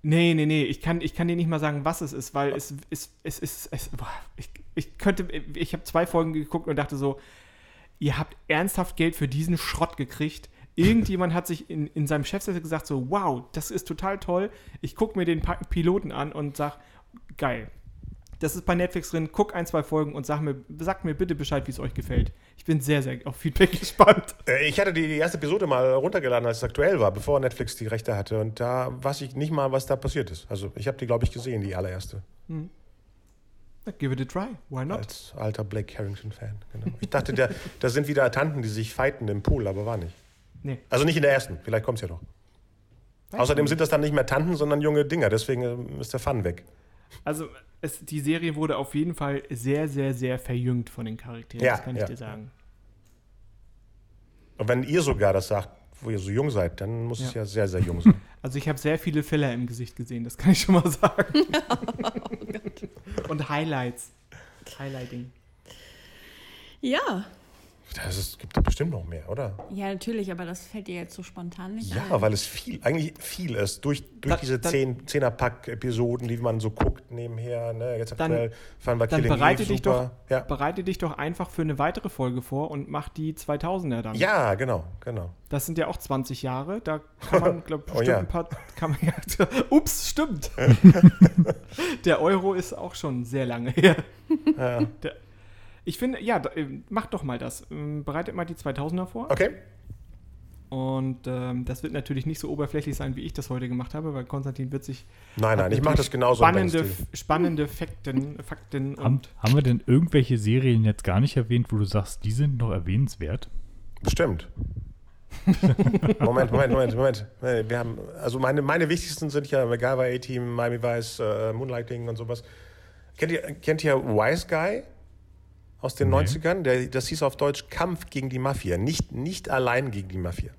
Nee, nee, nee, ich kann, ich kann dir nicht mal sagen, was es ist, weil es, es, es ist, es, boah, ich, ich könnte, ich habe zwei Folgen geguckt und dachte so, ihr habt ernsthaft Geld für diesen Schrott gekriegt. Irgendjemand hat sich in, in seinem Chefsessel gesagt so, wow, das ist total toll. Ich gucke mir den Piloten an und sag, geil. Das ist bei Netflix drin, guck ein, zwei Folgen und sag mir, sagt mir bitte Bescheid, wie es euch gefällt. Ich bin sehr, sehr auf Feedback gespannt. Äh, Ich hatte die erste Episode mal runtergeladen, als es aktuell war, bevor Netflix die Rechte hatte. Und da weiß ich nicht mal, was da passiert ist. Also ich habe die, glaube ich, gesehen, die allererste. Give it a try, why not? Als alter Blake Harrington-Fan. Genau. Ich dachte, da, da sind wieder Tanten, die sich fighten im Pool, aber war nicht. Nee. Also nicht in der ersten, vielleicht kommt es ja noch. Außerdem sind das dann nicht mehr Tanten, sondern junge Dinger. Deswegen ähm, ist der Fun weg. Also, es, die Serie wurde auf jeden Fall sehr, sehr, sehr verjüngt von den Charakteren. Ja, das kann ich ja. dir sagen. Und wenn ihr sogar das sagt, wo ihr so jung seid, dann muss es Ja. ja sehr, sehr jung sein. Also, ich habe sehr viele Filler im Gesicht gesehen, das kann ich schon mal sagen. Und Highlights. Highlighting. Ja. Das ist, gibt doch bestimmt noch mehr, oder? Ja, natürlich, aber das fällt dir jetzt so spontan nicht Ja, ein. weil es viel, eigentlich viel ist. Durch, durch Da- diese zehn, Zehnerpack-Episoden, die man so guckt nebenher. Ne? Jetzt Dann- aktuell fahren wir Dann Killing bereite Eve dich, super. doch, Ja. bereite dich doch einfach für eine weitere Folge vor und mach die 2000er dann. ja, genau, genau. Das sind ja auch 20 Jahre. Da kann man, glaube ich, Oh bestimmt ja. ein paar. Kann man, ja, ups, stimmt. Der Euro ist auch schon sehr lange her. Ja. Ich finde, ja, da, äh, macht doch mal das. Ähm, Bereitet mal die 2000er vor. Okay. Und ähm, das wird natürlich nicht so oberflächlich sein, wie ich das heute gemacht habe, weil Konstantin wird sich Nein, nein, ich mache das genauso. spannende, spannende Fakten, Fakten Haben, und haben wir denn irgendwelche Serien jetzt gar nicht erwähnt, wo du sagst, die sind noch erwähnenswert? Bestimmt. Moment, Moment, Moment, Moment. Wir haben, also meine, meine wichtigsten sind ja MacGyver, A-Team, Miami Vice, äh, Moonlighting und sowas. Kennt ihr, kennt ihr Wise Guy aus den Nee. 90ern? Der, das hieß auf Deutsch Kampf gegen die Mafia. Nicht, nicht allein gegen die Mafia.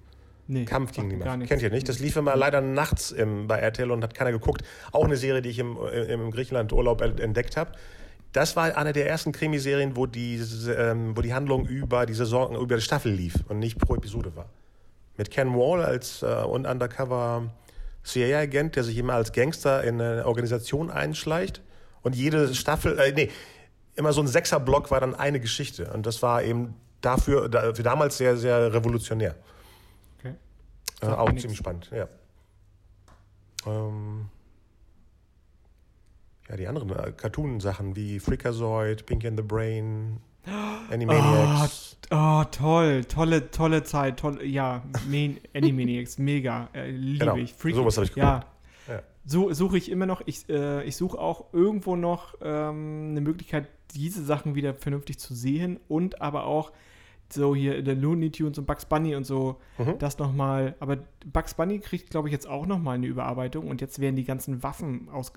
nee, Kampf gegen die Mafia. Kennt ihr nicht? Das lief immer leider nachts im, bei RTL und hat keiner geguckt. Auch eine Serie, die ich im, im Griechenland-Urlaub entdeckt habe. Das war eine der ersten Krimiserien, wo die, ähm, wo die Handlung über die Saison, über die Staffel lief und nicht pro Episode war. Mit Ken Wall als äh, und Undercover CIA-Agent, der sich immer als Gangster in eine Organisation einschleicht. Und jede Staffel, äh, nee, immer so ein Sechser-Block war dann eine Geschichte. Und das war eben dafür, da, für damals sehr, sehr revolutionär. Okay. Äh, auch nichts. ziemlich spannend, ja. Ähm, ja, die anderen äh, Cartoon-Sachen wie Freakazoid, Pinky and the Brain, Animaniacs. Oh, toll, tolle, tolle Zeit, toll, ja, Man Animaniacs, mega, äh, liebe Genau, ich. Freak- sowas hab ich Ja, geguckt. Ja. so suche ich immer noch, ich, äh, ich suche auch irgendwo noch ähm, eine Möglichkeit, diese Sachen wieder vernünftig zu sehen und aber auch so hier in der Looney Tunes und Bugs Bunny und so, Mhm. das nochmal, aber Bugs Bunny kriegt, glaube ich, jetzt auch nochmal eine Überarbeitung und jetzt werden die ganzen Waffen aus,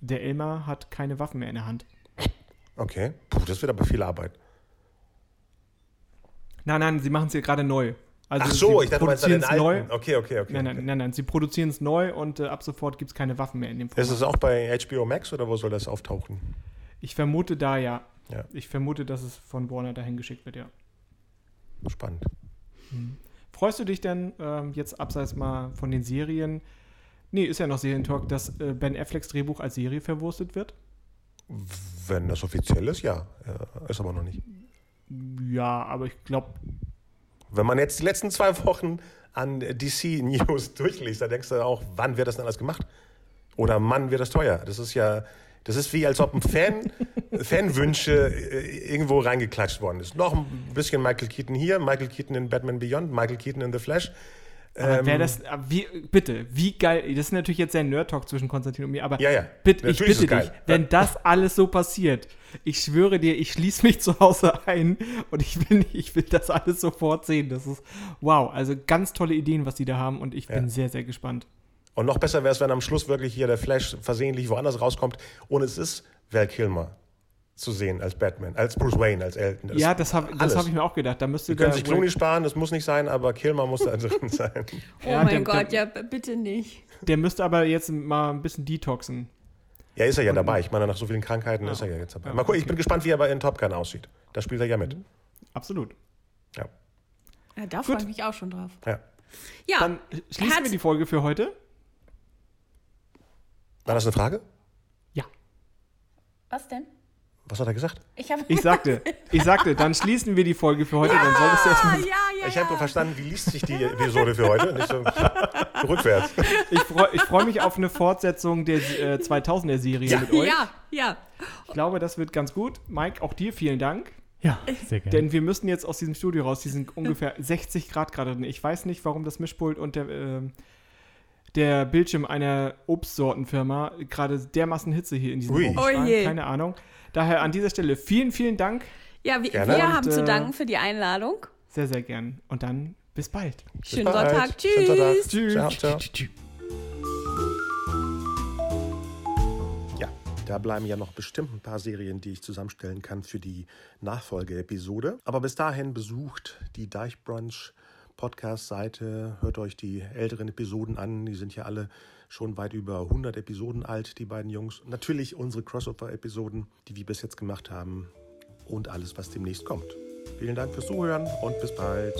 der Elmar hat keine Waffen mehr in der Hand. Okay, Puh, das wird aber viel Arbeit. Nein, nein, sie machen es ja gerade neu. Also Ach so, ich dachte, du meinst den alten. neu. Okay, okay, okay. Nein, nein, okay. nein, nein, sie produzieren es neu und äh, ab sofort gibt es keine Waffen mehr in dem Ist Format. es auch bei HBO Max oder wo soll das auftauchen? Ich vermute da ja. Ja. Ich vermute, dass es von Warner dahin geschickt wird, ja. Spannend. Freust du dich denn ähm, jetzt abseits mal von den Serien? Nee, ist ja noch Serientalk, dass äh, Ben Afflecks Drehbuch als Serie verwurstet wird? Wenn das offiziell ist, ja. Äh, Ist aber noch nicht. Ja, aber ich glaube, Wenn man jetzt die letzten zwei Wochen an DC News durchliest, da denkst du auch, wann wird das denn alles gemacht? Oder Mann, wird das teuer? Das ist ja, das ist wie, als ob ein Fan, Fanwünsche äh, irgendwo reingeklatscht worden ist. Noch ein bisschen Michael Keaton hier, Michael Keaton in Batman Beyond, Michael Keaton in The Flash. aber Ähm, wäre das, aber wie, bitte, wie geil, das ist natürlich jetzt ein Nerd-Talk zwischen Konstantin und mir, aber Ja, ja. bitte, ich bitte dich, wenn das alles so passiert, ich schwöre dir, ich schließe mich zu Hause ein und ich will, ich will das alles sofort sehen. Das ist, wow, also ganz tolle Ideen, was die da haben und ich bin Ja. sehr, sehr gespannt. Und noch besser wäre es, wenn am Schluss wirklich hier der Flash versehentlich woanders rauskommt und es ist Val Kilmer zu sehen als Batman, als Bruce Wayne, als Elton. ja, das habe hab ich mir auch gedacht. Da müsste können sich Clooney sparen, das muss nicht sein, aber Kilmer muss da drin sein. Oh Ja, mein der- Gott, der- ja, bitte nicht. Der müsste aber jetzt mal ein bisschen detoxen. Ja, ist er ja dabei. Ich meine, nach so vielen Krankheiten Ja. ist er ja jetzt dabei. Ja, Mal gucken, ich okay. bin gespannt, wie er bei in Top Gun aussieht. Da spielt er ja mit. Absolut. Ja. Ja, da freue ich mich auch schon drauf. ja. Ja, Dann schließen wir die Folge für heute. War das eine Frage? Ja. Was denn? Was hat er gesagt? Ich habe. Ich sagte, ich sagte, dann schließen wir die Folge für heute. Dann solltest du erstmal. ja, ja, Ich ja. habe verstanden, wie liest sich die Episode für heute? Nicht so rückwärts. Ich freue ich freu mich auf eine Fortsetzung der äh, 2000er-Serie mit euch. Ja, ja. Ich glaube, das wird ganz gut. Mike, auch dir vielen Dank. Ja, sehr gerne. Denn wir müssen jetzt aus diesem Studio raus. Die sind ungefähr 60 Grad gerade drin. Ich weiß nicht, warum das Mischpult und der, ähm, der Bildschirm einer Obstsortenfirma gerade dermaßen Hitze hier in diesem Ui. Raum Oh je. Keine Ahnung. Daher an dieser Stelle vielen, vielen Dank. Ja, wir, wir Und, haben äh, zu danken für die Einladung. Sehr, sehr gern. Und dann bis bald. Schönen Bis bald. Sonntag. Schönen Sonntag. Tschüss. Tschüss. Ciao, ciao. Tschü, tschü. Ja, da bleiben ja noch bestimmt ein paar Serien, die ich zusammenstellen kann für die Nachfolgeepisode. Aber bis dahin besucht die Deichbrunch Podcast-Seite, hört euch die älteren Episoden an. Die sind ja alle schon weit über 100 Episoden alt, die beiden Jungs. Natürlich unsere Crossover-Episoden, die wir bis jetzt gemacht haben und alles, was demnächst kommt. Vielen Dank fürs Zuhören und bis bald.